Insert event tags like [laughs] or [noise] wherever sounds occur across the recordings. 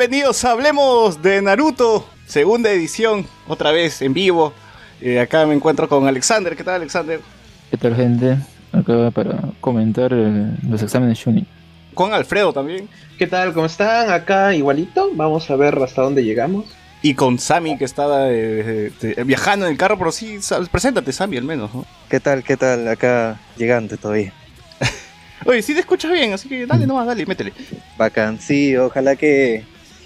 Bienvenidos, hablemos de Naruto, segunda edición, otra vez en vivo. Eh, acá me encuentro con Alexander. ¿Qué tal, Alexander? ¿Qué tal, gente? Acá para comentar eh, los exámenes Shunin. Con Alfredo también. ¿Qué tal? ¿Cómo están? Acá igualito. Vamos a ver hasta dónde llegamos. Y con Sammy, que estaba eh, eh, viajando en el carro, pero sí, preséntate, Sammy, al menos. ¿no? ¿Qué tal? ¿Qué tal? Acá llegante todavía. [laughs] Oye, sí te escuchas bien, así que dale nomás, dale, métele. Bacán, sí, ojalá que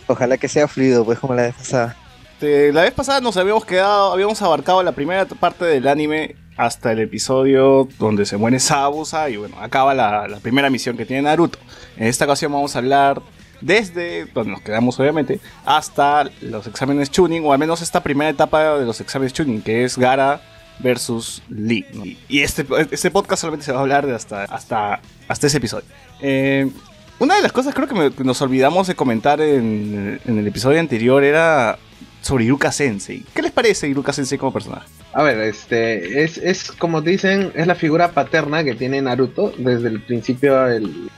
ojalá que sea fluido, pues como la vez pasada. la vez pasada nos habíamos quedado, habíamos abarcado la primera parte del anime hasta el episodio donde se muere Sabusa y bueno, acaba la, primera misión que tiene Naruto. En esta ocasión vamos a hablar desde donde nos quedamos obviamente hasta los exámenes tuning o al menos esta primera etapa de los exámenes tuning que es Gara versus Lee. Y este, este podcast solamente se va a hablar de hasta, hasta, hasta ese episodio. Eh, una de las cosas creo que, nos olvidamos de comentar en, el episodio anterior era sobre Iruka Sensei. ¿Qué les parece Iruka Sensei como personaje? A ver, este es, es como dicen, es la figura paterna que tiene Naruto desde el principio del,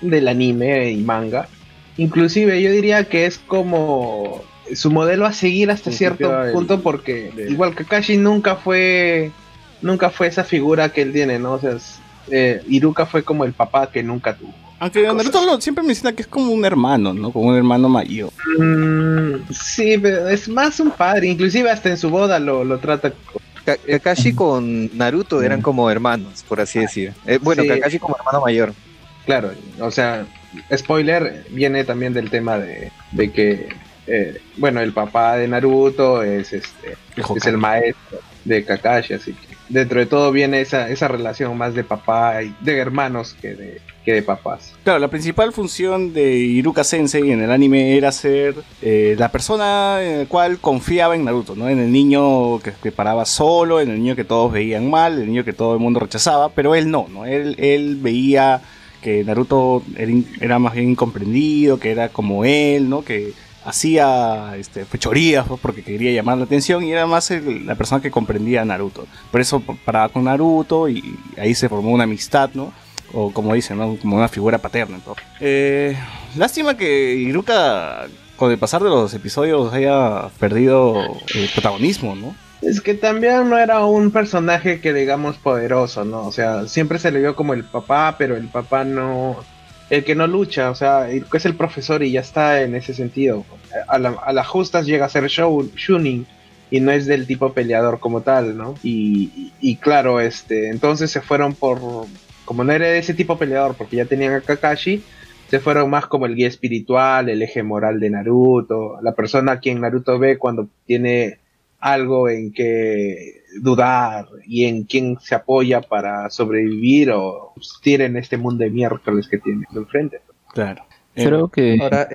del anime y manga. Inclusive yo diría que es como su modelo a seguir hasta cierto punto porque igual Kakashi nunca fue nunca fue esa figura que él tiene, ¿no? O sea, eh, Iruka fue como el papá que nunca tuvo. Aunque Naruto siempre menciona que es como un hermano, ¿no? Como un hermano mayor. Mm, sí, pero es más un padre. Inclusive hasta en su boda lo, lo trata. Kakashi con Naruto eran como hermanos, por así decir. Eh, bueno, Kakashi como hermano mayor. Claro, o sea, spoiler, viene también del tema de, de que, eh, bueno, el papá de Naruto es, este, es el maestro de Kakashi, así que dentro de todo viene esa, esa relación más de papá y de hermanos que de, que de papás. Claro, la principal función de Iruka Sensei en el anime era ser eh, la persona en la cual confiaba en Naruto, ¿no? En el niño que, que, paraba solo, en el niño que todos veían mal, el niño que todo el mundo rechazaba, pero él no, ¿no? Él, él veía que Naruto era, más bien incomprendido, que era como él, ¿no? Que hacía este, fechorías porque quería llamar la atención y era más la persona que comprendía a Naruto. Por eso paraba con Naruto y ahí se formó una amistad, ¿no? O como dicen, ¿no? Como una figura paterna. Eh, lástima que Iruka, con el pasar de los episodios, haya perdido el protagonismo, ¿no? Es que también no era un personaje que digamos poderoso, ¿no? O sea, siempre se le vio como el papá, pero el papá no... El que no lucha, o sea, que es el profesor y ya está en ese sentido. A, las justas llega a ser Shunin y no es del tipo peleador como tal, ¿no? Y, y, claro, este, entonces se fueron por... Como no era de ese tipo peleador, porque ya tenían a Kakashi, se fueron más como el guía espiritual, el eje moral de Naruto, la persona a quien Naruto ve cuando tiene algo en que dudar y en quién se apoya para sobrevivir o subsistir en este mundo de miércoles que tiene enfrente. Claro. Creo que ahora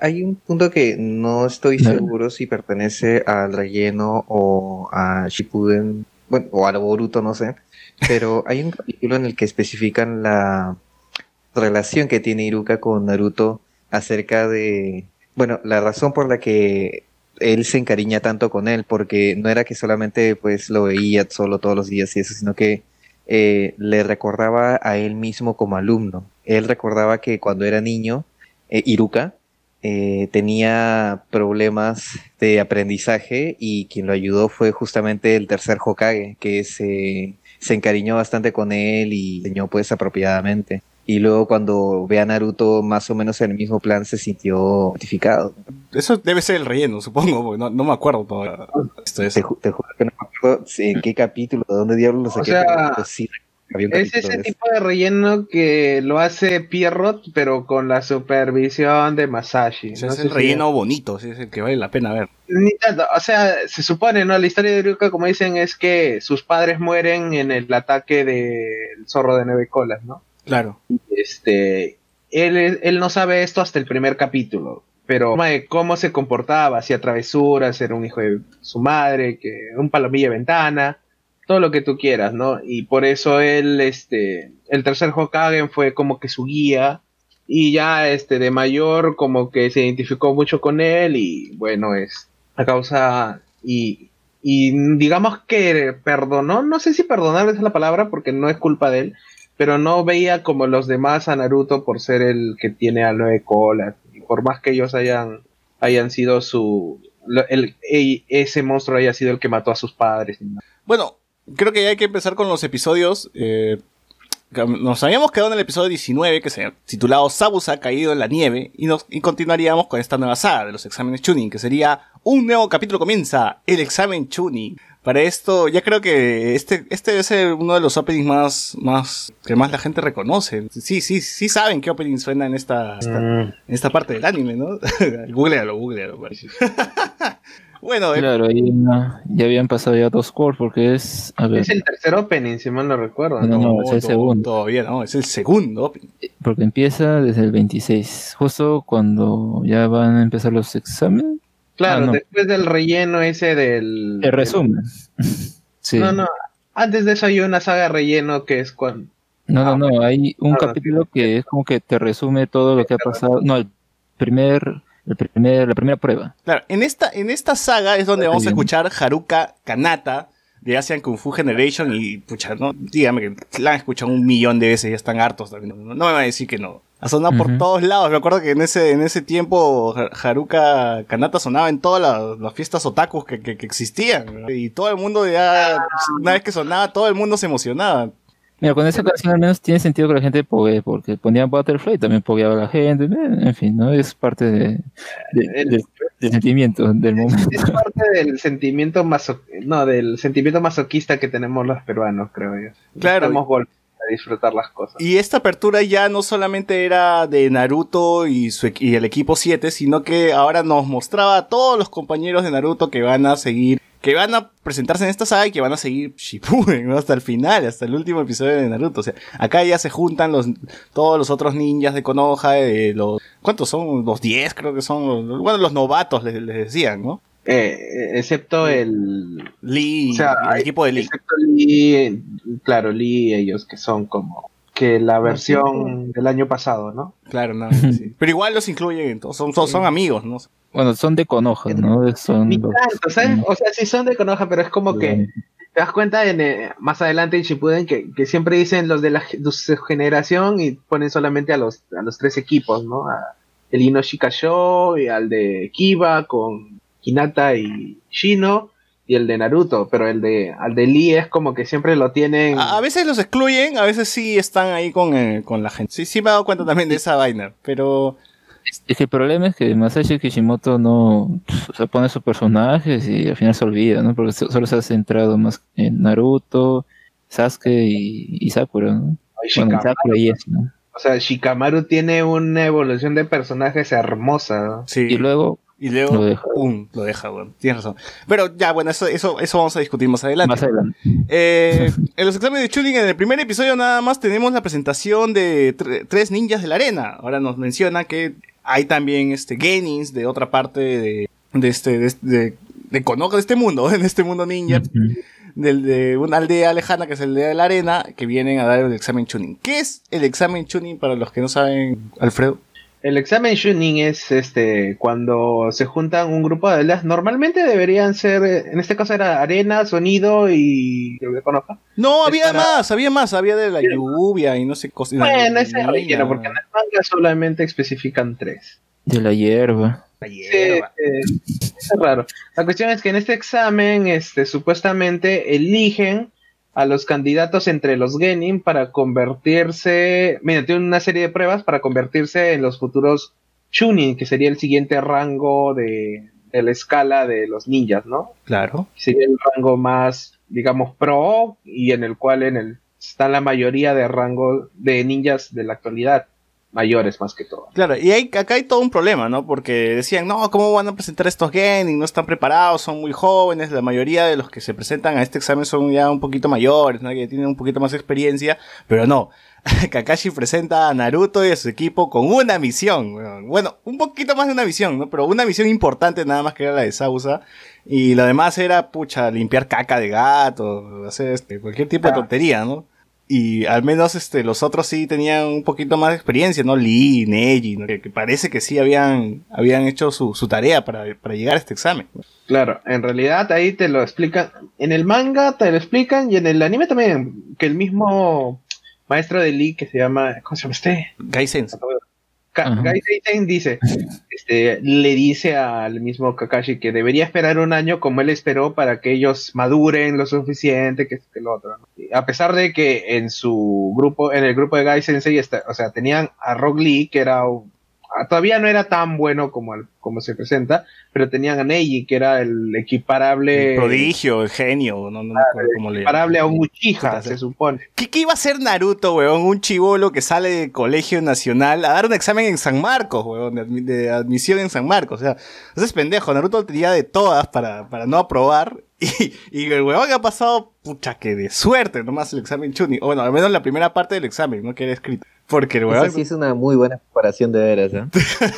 hay un punto que no estoy seguro si pertenece al relleno o a Shippuden, bueno, o a Boruto, no sé, pero hay un capítulo en el que especifican la relación que tiene Iruka con Naruto acerca de, bueno, la razón por la que él se encariña tanto con él, porque no era que solamente pues lo veía solo todos los días y eso, sino que eh, le recordaba a él mismo como alumno. Él recordaba que cuando era niño, eh, Iruka eh, tenía problemas de aprendizaje y quien lo ayudó fue justamente el tercer Hokage, que se, se encariñó bastante con él y enseñó pues apropiadamente. Y luego cuando ve a Naruto más o menos en el mismo plan se sintió notificado. Eso debe ser el relleno, supongo, no, no me acuerdo todavía. Esto es. Te, juro que no me acuerdo en qué capítulo, de dónde diablos lo saqué. O sea, es ese tipo de relleno que lo hace Pierrot, pero con la supervisión de Masashi. es el relleno bonito, es el que vale la pena ver. O sea, se supone, ¿no? La historia de Ryuka, como dicen, es que sus padres mueren en el ataque del zorro de nueve colas, ¿no? Claro. Este, él, él no sabe esto hasta el primer capítulo, pero cómo se comportaba, hacía travesuras, era un hijo de su madre, que un palomilla de ventana, todo lo que tú quieras, ¿no? Y por eso él, este, el tercer Hokage fue como que su guía, y ya este de mayor como que se identificó mucho con él y bueno es a causa y, y digamos que perdonó no sé si perdonar es la palabra porque no es culpa de él pero no veía como los demás a Naruto por ser el que tiene a nueve colas. por más que ellos hayan, hayan sido su... El, ese monstruo haya sido el que mató a sus padres. Bueno, creo que ya hay que empezar con los episodios. eh, nos habíamos quedado en el episodio 19, que se titulado Sabus ha caído en la nieve, y, nos, y continuaríamos con esta nueva saga de los exámenes Chunin, que sería un nuevo capítulo comienza, el examen Chunin. Para esto, ya creo que este, este debe ser uno de los openings más, más, que más la gente reconoce. Sí, sí, sí saben qué opening suena en esta, esta- Mm. en esta parte del anime, ¿no? [laughs] googlealo, googlealo. [laughs] bueno, eh, Claro, ahí no- ya habían pasado ya dos cores porque es. A ver, Es el tercer opening, si mal no recuerdo. No, ¿no? no, es el segundo. Todavía no, es el segundo opening. porque empieza desde el 26. Justo cuando ya van a empezar los exámenes. Claro, Ah, no. después del relleno ese del... El resumen. [laughs] Sí. No, no. Antes de eso hay una saga de relleno que es cuando... No, no, no, hay un Ah, capítulo que es como que te resume todo lo que ha pasado. No, el primer, el primer, la primera prueba. Claro, en esta, en esta saga es donde vamos a escuchar Haruka Kanata de Asian Kung Fu Generation y, pucha, no, dígame que la han escuchado un millón de veces y ya están hartos también. No, no me van a decir que no. Ha sonado por todos lados. Me acuerdo que en ese, en ese tiempo Ha- Haruka Kanata sonaba en todas las, las fiestas otakus que, que- que existían. Y todo el mundo ya, una vez que sonaba, todo el mundo se emocionaba. Mira, con esa canción al menos tiene sentido que la gente pogue, porque ponían Butterfly, también pogueaba la gente, eh, en fin, ¿no? Es parte de, de- El- de- del sentimiento del momento. Es [laughs] parte del sentimiento maso... No, del sentimiento masoquista que tenemos los peruanos, creo yo. Claro. Estamos a disfrutar las cosas. Y esta apertura ya no solamente era de Naruto y, su, y el equipo 7, sino que ahora nos mostraba a todos los compañeros de Naruto que van a seguir, que van a presentarse en esta saga y que van a seguir Shippuden ¿no? hasta el final, hasta el último episodio de Naruto. O sea, acá ya se juntan los, todos los otros ninjas de Konoha, eh, los, ¿cuántos son? Los 10 creo que son, los- bueno, los novatos les, les decían, ¿no? Eh, eh, excepto el... Lee, O sea, el equipo de Lee. Excepto Lee, eh, claro, Lee y ellos que son como... Que la versión del año pasado, ¿no? Claro, no, sí. [laughs] Pero igual los incluyen, en todo, son, son, son amigos, ¿no? Bueno, son de Konoha, ¿no? Son Ni los- tanto, ¿sabes? O sea, sí son de Konoha, pero es como que... te das cuenta en, eh, más adelante en Shippuden que, que siempre dicen los de la de su generación y ponen solamente a los, a los tres equipos, ¿no? A el Inoshi Kasho y al de Kiba con Hinata y Shino y el de Naruto, pero el de al de Lee es como que siempre lo tienen A, a veces los excluyen, a veces sí están ahí con, eh, con la gente. Sí, sí me he dado cuenta también de esa vaina, pero... Es que el problema es que Masashi Kishimoto no o sea, pone sus personajes y al final se olvida, ¿no? Porque so- solo se ha centrado más en Naruto, Sasuke y, y Sakura, ¿no? Ay, Bueno. Sakura y eso, ¿no? O sea, Shikamaru tiene una evolución de personajes hermosa, ¿no? Sí. Y luego, Y luego, Lo deja. pum, lo deja, bueno, tienes razón. Pero ya, bueno, eso, eso, eso vamos a discutir más adelante. más adelante. Eh, en los exámenes de Chunin, en el primer episodio nada más tenemos la presentación de tre- tres ninjas de la arena. Ahora nos menciona que hay también este Genins de otra parte de, de este, de, de, de Konoha, de este mundo, [laughs] en este mundo ninja, del, de una aldea lejana que es el aldea de la arena, que vienen a dar el examen Chunin. ¿Qué es el examen Chunin para los que no saben, Alfredo? El examen Shunin es este cuando se juntan un grupo de aldeas. Normalmente deberían ser, en este caso era arena, sonido y que Konoha. No, había para- más, había más, había de la lluvia y no sé cosas. Bueno, ese es relleno, porque en el manga solamente especifican tres. De la hierba. La Sí, hierba. eh, es raro. La cuestión es que en este examen, este, supuestamente eligen a los candidatos entre los Genin para convertirse, mediante una serie de pruebas, para convertirse en los futuros Chunin, que sería el siguiente rango de, de la escala de los ninjas, ¿no? Claro. Sería el rango más, digamos, pro y en el cual en el, está la mayoría de rangos de ninjas de la actualidad, mayores más que todo. Claro, y hay, acá hay todo un problema, ¿no? Porque decían, no, ¿cómo van a presentar estos Genin? No están preparados, son muy jóvenes. La mayoría de los que se presentan a este examen son ya un poquito mayores, ¿no? Que tienen un poquito más de experiencia. Pero no, [laughs] Kakashi presenta a Naruto y a su equipo con una misión. Bueno, un poquito más de una misión, ¿no? Pero una misión importante nada más que era la de Sausa. Y lo demás era, pucha, limpiar caca de gato, hacer este, cualquier tipo de tontería, ¿no? Y al menos este, los otros sí tenían un poquito más de experiencia, ¿no? Lee, Neji, ¿no? que, que parece que sí habían, habían hecho su, su tarea para, para llegar a este examen. Claro, en realidad ahí te lo explican. En el manga te lo explican y en el anime también. Que el mismo maestro de Lee que se llama. ¿Cómo se llama este? Gaisen. Ka- Seiten dice, este, le dice al mismo Kakashi que debería esperar un año como él esperó para que ellos maduren lo suficiente, que, que lo otro. A pesar de que en su grupo, en el grupo de Gai Sensei, está- o sea, tenían a Rock Lee, que era un- todavía no era tan bueno como, el- como se presenta, pero tenían a Neji, que era el equiparable, El prodigio, el genio, no, no me acuerdo cómo le equiparable a un Uchiha, se supone. ¿Qué, qué iba a hacer Naruto, weón? Un chivolo que sale del colegio nacional a dar un examen en San Marcos, weón, de, de admisión en San Marcos. O sea, ese es pendejo. Naruto tenía de todas para, para no aprobar. [laughs] Y, y el weón ha pasado, pucha, que de suerte nomás el examen Chuni. O bueno, al menos la primera parte del examen, ¿no? Que era escrito. Porque el weón. Esa sí es una muy buena comparación de veras, ¿eh? [laughs]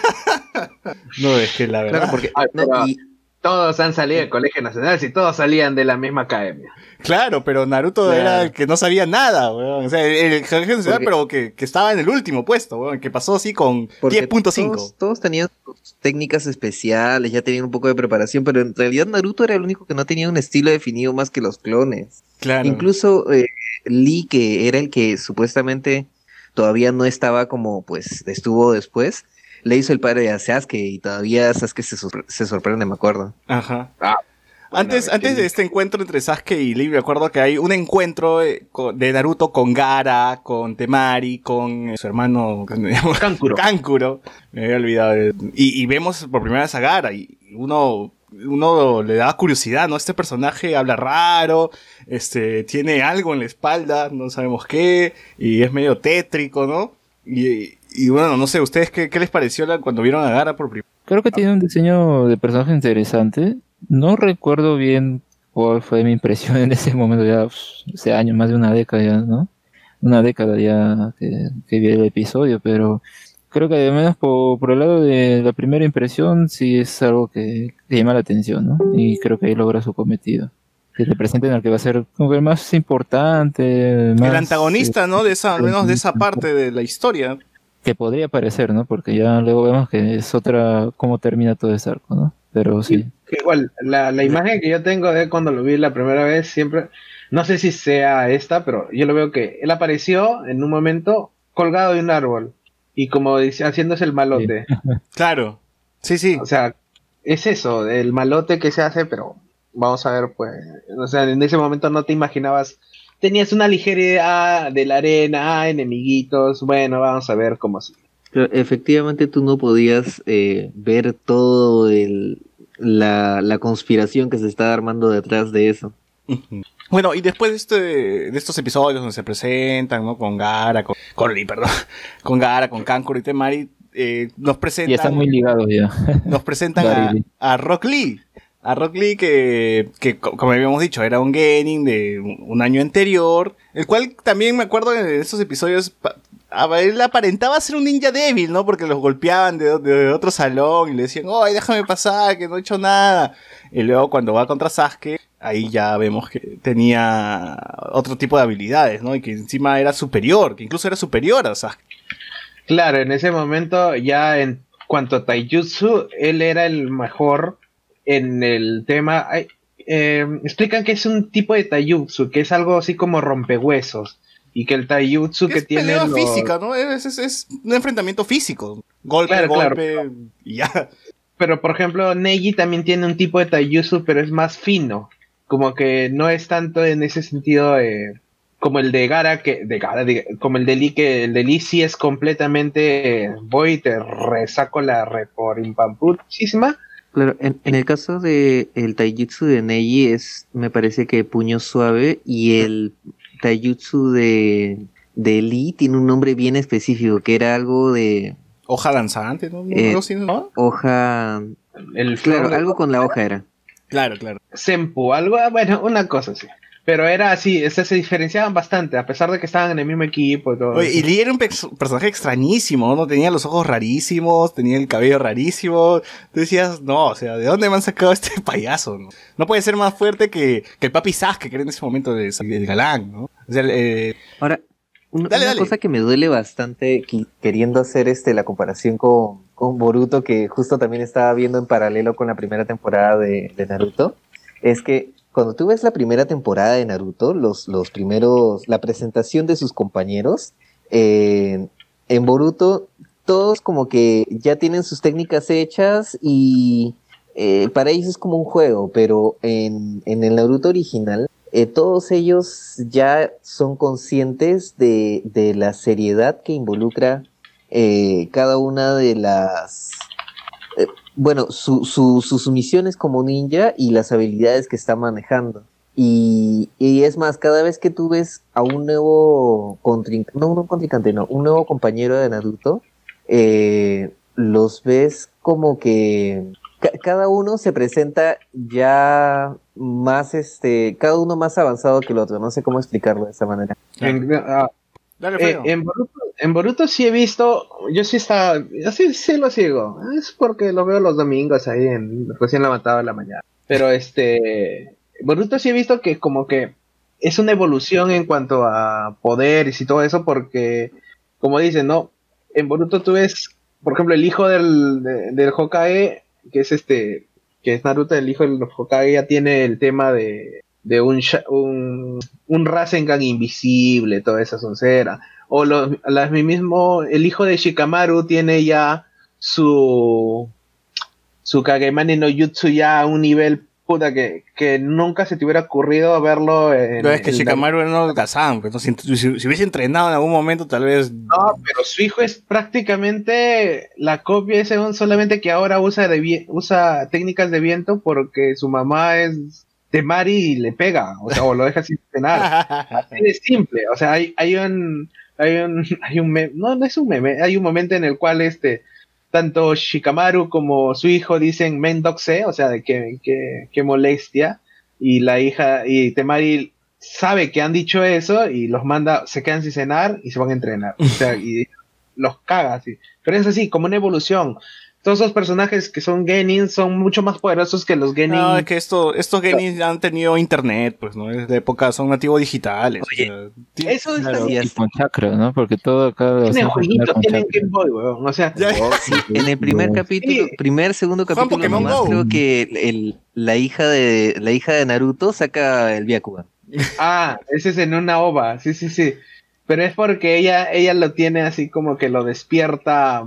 No, es que la verdad. Claro, porque no, y- Todos han salido del colegio nacional, si todos salían de la misma academia. Claro, pero Naruto Claro. era el que no sabía nada, weón. O sea, el, colegio nacional, Porque- pero que, que estaba en el último puesto, weón. Que pasó así con porque 10.5. Todos, todos tenían sus técnicas especiales, ya tenían un poco de preparación, pero en realidad Naruto era el único que no tenía un estilo definido más que los clones. Claro. Incluso eh, Lee, que era el que supuestamente todavía no estaba como, pues, estuvo después, le hizo el padre a Sasuke y todavía Sasuke se, sor- se sorprende, me acuerdo. Ajá. Ah, Antes, antes que- de este encuentro entre Sasuke y Lee, me acuerdo que hay un encuentro eh, de Naruto con Gara, con Temari, con eh, su hermano. Kankuro. Kankuro. Me había olvidado. de- Y, y vemos por primera vez a Gara y uno, uno le da curiosidad, ¿no? Este personaje habla raro, este, tiene algo en la espalda, no sabemos qué, y es medio tétrico, ¿no? Y, y bueno, no sé, ¿ustedes qué, qué les pareció la- cuando vieron a Gara por primera Creo que tiene un diseño de personaje interesante. No recuerdo bien cuál fue mi impresión [laughs] en ese momento, ya hace años, más de una década ya, ¿no? Una década ya que, que vi el episodio, pero creo que al menos por, por el lado de la primera impresión sí es algo que, que llama la atención, ¿no? Y creo que ahí logra su cometido. Que te presenten al que va a ser como que el más importante, El antagonista, ¿no? De esa, al menos de esa parte de la historia. Que podría parecer, ¿no? Porque ya luego vemos que es otra, cómo termina todo ese arco, ¿no? Pero sí. Que igual, la, la imagen que yo tengo de cuando lo vi la primera vez, siempre, no sé si sea esta, pero yo lo veo que él apareció en un momento colgado de un árbol y como dice, haciéndose el malote. [laughs] Claro. Sí, sí. O sea, es eso, el malote que se hace, pero vamos a ver, pues, o sea, en ese momento no te imaginabas, tenías una ligera idea de la arena, ah, enemiguitos, bueno, vamos a ver cómo se... Pero efectivamente tú no podías eh, ver todo el, la, la conspiración que se estaba armando detrás de eso. Bueno, y después de, este, de estos episodios donde se presentan, ¿no? Con Gara, con, con Lee, perdón, [laughs] con Gara, con Kankuro y Temari, eh, nos presentan, Y están muy ligados ya. nos presentan a Rock Lee. A Rock Lee que, que, co- como habíamos dicho, era un Genin de un año anterior, el cual también me acuerdo en estos episodios, él aparentaba ser un ninja débil, ¿no? Porque los golpeaban de, de otro salón y le decían, ¡ay, déjame pasar, que no he hecho nada! Y luego cuando va contra Sasuke, ahí ya vemos que tenía otro tipo de habilidades, ¿no? Y que encima era superior, que incluso era superior a Sasuke. Claro, en ese momento ya en cuanto a Taijutsu, él era el mejor en el tema. eh, explican que es un tipo de Taijutsu, que es algo así como rompehuesos. Y que el Taijutsu que es tiene. pelea los- física, ¿no? Es, es- es un enfrentamiento físico. Golpe, Claro, claro. golpe, y ya. Pero por ejemplo, Neji también tiene un tipo de Taijutsu, pero es más fino. Como que no es tanto en ese sentido eh, como el de Gara, que de Gara, de- como el de Lee, que el de Lee sí es completamente. eh, voy y te resaco la re por impamputísima. Claro, en, en el caso de el taijutsu de Neji es, me parece que puño suave y el taijutsu de, de Lee tiene un nombre bien específico, que era algo de Hoja danzante, ¿no? Eh, ¿no? hoja, El claro, algo con la hoja era. Claro, claro. Senpu, algo, ah, bueno, una cosa así. Pero era así, o sea, se diferenciaban bastante, a pesar de que estaban en el mismo equipo y todo. Oye, y Lee era un pers- personaje extrañísimo, ¿no? Tenía los ojos rarísimos, tenía el cabello rarísimo. Tú decías, no, o sea, ¿de dónde me han sacado este [laughs] payaso? No, No puede ser más fuerte que, que el papi Sasuke, que era en ese momento de, del galán, ¿no? O sea, eh, Ahora, un- Dale, una dale. cosa que me duele bastante queriendo hacer este la comparación con, con Boruto, que justo también estaba viendo en paralelo con la primera temporada de, de Naruto, es que cuando tú ves la primera temporada de Naruto, los, los primeros, la presentación de sus compañeros, eh, en Boruto todos como que ya tienen sus técnicas hechas y eh, para ellos es como un juego, pero en, en el Naruto original eh, todos ellos ya son conscientes de, de la seriedad que involucra eh, cada una de las... bueno, su, su, sus misiones como ninja y las habilidades que está manejando. Y, y es más, cada vez que tú ves a un nuevo contrincante, no un contrincante, no, un nuevo compañero de Naruto, eh, los ves como que ca- cada uno se presenta ya más, este, cada uno más avanzado que el otro, no sé cómo explicarlo de esa manera. Ah, Dale, eh, en, Boruto, en Boruto sí he visto, yo sí estaba, yo sí, sí lo sigo. Es porque lo veo los domingos ahí en recién levantado de la mañana. Pero este, Boruto sí he visto que como que es una evolución en cuanto a poderes y todo eso porque, como dicen, ¿no? En Boruto tú ves, por ejemplo, el hijo del, de- del Hokage, que es este, que es Naruto, el hijo del Hokage ya tiene el tema de, de un, un, un Rasengan invisible, toda esa soncera. O los, las mismo, el hijo de Shikamaru tiene ya su, su Kagemani no Jutsu ya a un nivel puta que, que nunca se te hubiera ocurrido verlo en. No, es que Shikamaru era un holgazán, pues, si, si- si hubiese entrenado en algún momento, tal vez. No, pero su hijo es prácticamente la copia de solamente que ahora usa, de usa técnicas de viento porque su mamá es de Mari le pega, o sea, o lo deja sin cenar. [laughs] Así de simple, o sea, hay, hay un, hay un, hay un meme, no, no es un meme, hay un momento en el cual este, tanto Shikamaru como su hijo dicen Mendoxe, o sea, de que, que, que molestia, y la hija, y Temari sabe que han dicho eso y los manda, se quedan sin cenar y se van a entrenar, o sea, y [laughs] los caga así, pero es así, como una evolución. Todos esos personajes que son Genin son mucho más poderosos que los Genin. No, es que esto, estos gaming han tenido internet, pues, ¿no? Es de época, son nativos digitales. o Oye, sea, Eso está Claro, y con chakra, ¿no? Porque todo acá Tienen jueguitos, tienen chakra. Game Boy, weón. O sea, Ya- Oh, sí, [laughs] en el primer capítulo, Sí. primer, segundo capítulo Pokémon nomás, Go. creo que el, la hija de la hija de Naruto saca el Byakugan. Ah, ese es en una ova, sí, sí, sí. Pero es porque ella, ella lo tiene así como que lo despierta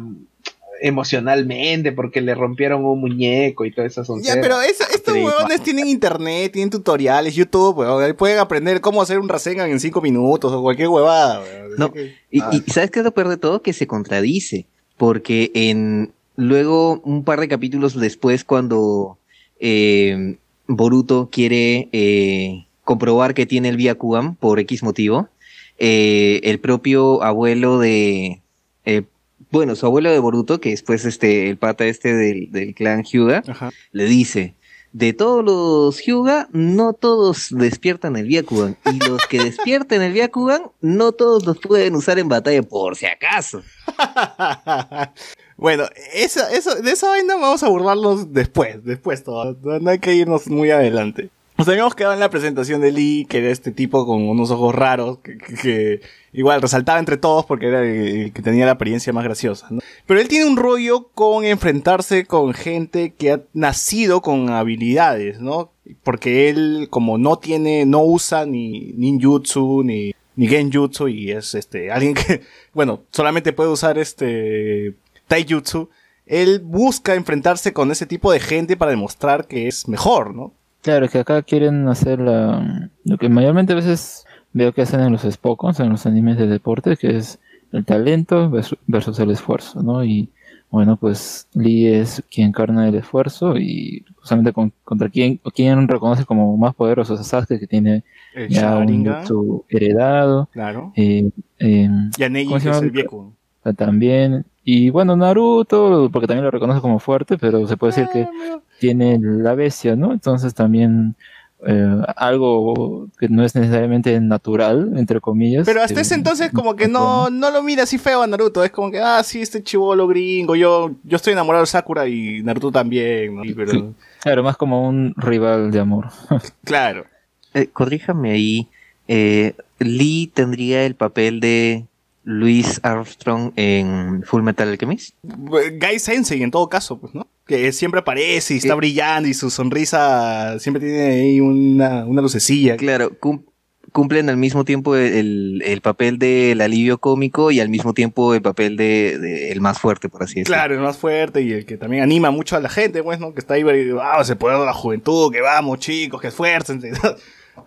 emocionalmente, porque le rompieron un muñeco y toda esa Ya, pero eso- estos Sí, huevones tienen internet, tienen tutoriales, YouTube, weón. ahí Pueden aprender cómo hacer un Rasengan en 5 minutos o cualquier huevada, weón. No, Así que- Y, Ah. y ¿sabes qué es lo peor de todo? Que se contradice. Porque en luego, un par de capítulos después, cuando eh, Boruto quiere eh, comprobar que tiene el Byakugan por X motivo, eh, el propio abuelo de. eh, bueno, su abuelo de Boruto, que después este, el pata este del, del clan Hyuga, Ajá. le dice, de todos los Hyuga, no todos despiertan el Byakugan. Y los que despierten el Byakugan, no todos los pueden usar en batalla por si acaso. [laughs] bueno, esa, eso, de esa vaina vamos a burlarnos después, después todo. No hay que irnos muy adelante. Nos habíamos quedado en la presentación de Lee, que era este tipo con unos ojos raros, que, que- que igual resaltaba entre todos porque era el, que tenía la apariencia más graciosa. ¿no? Pero él tiene un rollo con enfrentarse con gente que ha nacido con habilidades, ¿no? Porque él, como no tiene, no usa ni ninjutsu, ni, ni genjutsu, y es este, alguien que, [laughs] bueno, solamente puede usar este, taijutsu, él busca enfrentarse con ese tipo de gente para demostrar que es mejor, ¿no? Claro, que acá quieren hacer la, lo que mayormente a veces veo que hacen en los Spokons, en los animes de deporte, que es el talento versus, el esfuerzo, ¿no? Y bueno, pues Lee es quien encarna el esfuerzo y justamente con- contra quien, quien reconoce como más poderoso a Sasuke, que tiene El ya un jutsu heredado, claro. eh, eh, Y a Neji, ¿Cómo se que es el viejo. también, y bueno, Naruto, porque también lo reconoce como fuerte, pero se puede decir que tiene la bestia, ¿no? Entonces también eh, algo que no es necesariamente natural, entre comillas. Pero hasta que- ese entonces como que no, no lo mira así feo a Naruto, es como que, ah, sí, este chivolo gringo, yo, yo estoy enamorado de Sakura y Naruto también, ¿no? Pero, Sí. Claro, más como un rival de amor. [laughs] claro. Eh, corríjame ahí, eh, Lee tendría el papel de Louis Armstrong en Full Metal Alchemist. Guy Sensei en todo caso, pues, ¿no? Que siempre aparece y está Eh. brillando y su sonrisa siempre tiene ahí una, una lucecilla. Claro, cum- cumplen al mismo tiempo el, el papel del alivio cómico y al mismo tiempo el papel de, de el más fuerte, por así decirlo. Claro, el más fuerte y el que también anima mucho a la gente, pues, ¿no? Que está ahí, ah, se puede la juventud, que vamos, chicos, que esfuércense. [laughs]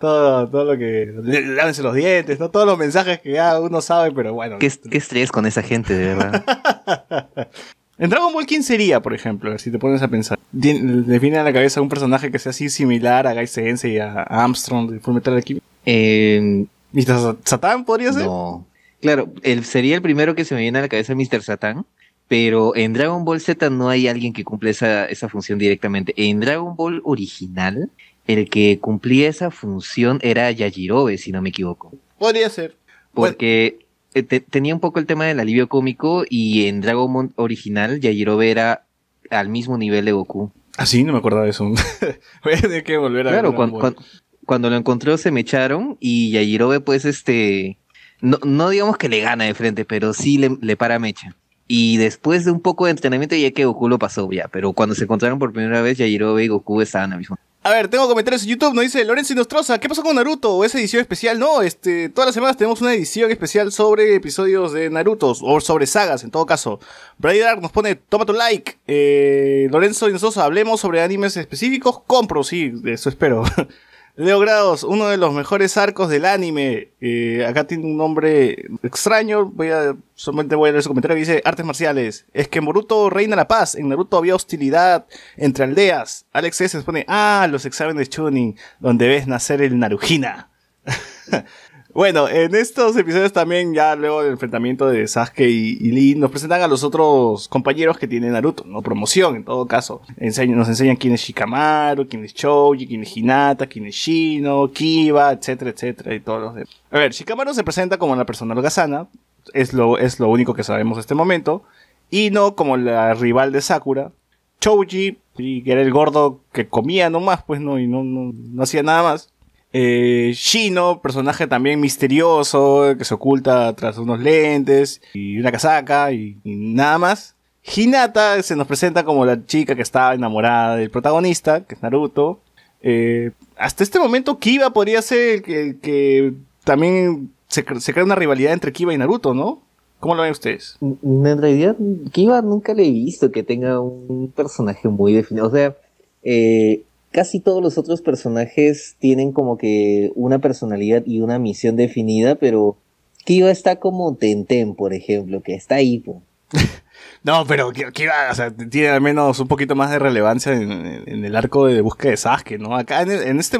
todo, todo lo que. Lávense los dientes, ¿no? Todos los mensajes que ya uno sabe, pero bueno. ¿Qué, qué estrés con esa gente, de verdad? [laughs] en Dragon Ball, ¿quién sería, por ejemplo? Si te pones a pensar. Define a la cabeza un personaje que sea así similar a Gai Sensei y a Armstrong de Fullmetal Alchemist. Eh, ¿Mr. Satan podría ser? no. Claro, él sería el primero que se me viene a la cabeza Mr. Satan, pero en Dragon Ball Z no hay alguien que cumple esa, esa función directamente. En Dragon Ball original, el que cumplía esa función era Yajirobe, si no me equivoco. Podría ser. Porque eh, te- tenía un poco el tema del alivio cómico y en Dragon Ball original Yajirobe era al mismo nivel de Goku. Ah, sí, no me acordaba de eso. [laughs] Voy a tener que volver a Claro, cuando lo encontró se me echaron y Yajirobe pues este, no, no digamos que le gana de frente, pero sí le, le para mecha. Y después de un poco de entrenamiento ya que Goku lo pasó ya, pero cuando se encontraron por primera vez Yajirobe y Goku estaban al mismo. A ver, tengo comentarios en YouTube, nos dice Lorenzo Inostroza, ¿qué pasó con Naruto? ¿O esa edición especial? No, este, todas las semanas tenemos una edición especial sobre episodios de Naruto, o sobre sagas, en todo caso. Brady Dark nos pone, toma tu like. Eh, Lorenzo Inostroza, hablemos sobre animes específicos, compro, sí, eso espero. [laughs] Leo Grados, uno de los mejores arcos del anime. Eh, acá tiene un nombre extraño. Voy a, solamente voy a leer su comentario. Dice artes marciales. Es que en Boruto reina la paz. En Naruto había hostilidad entre aldeas. Alex S. se pone, ah, los exámenes Chunin, donde ves nacer el Narujina. [laughs] Bueno, en estos episodios también, ya luego del enfrentamiento de Sasuke y, Lee, nos presentan a los otros compañeros que tiene Naruto, ¿no? Promoción, en todo caso. Nos enseñan quién es Shikamaru, quién es Choji, quién es Hinata, quién es Shino, Kiba, etcétera, etcétera, y todos los demás. A ver, Shikamaru se presenta como la persona holgazana, es lo, es lo único que sabemos hasta este momento, y no como la rival de Sakura. Choji, que era el gordo que comía nomás, pues no, y no, no, no hacía nada más. Eh, Shino, personaje también misterioso, que se oculta tras unos lentes y una casaca y, nada más. Hinata se nos presenta como la chica que estaba enamorada del protagonista, que es Naruto. Eh, hasta este momento Kiba podría ser el que, el que también se, se crea una rivalidad entre Kiba y Naruto, ¿no? ¿Cómo lo ven ustedes? En realidad, Kiba nunca le he visto que tenga un personaje muy definido. O sea, eh, casi todos los otros personajes tienen como que una personalidad y una misión definida, pero Kiba está como Tenten, por ejemplo, que está ahí. po. [laughs] No, pero Ki- Kiba, o sea, tiene al menos un poquito más de relevancia en, el arco de búsqueda de Sasuke, ¿no? Acá en, en este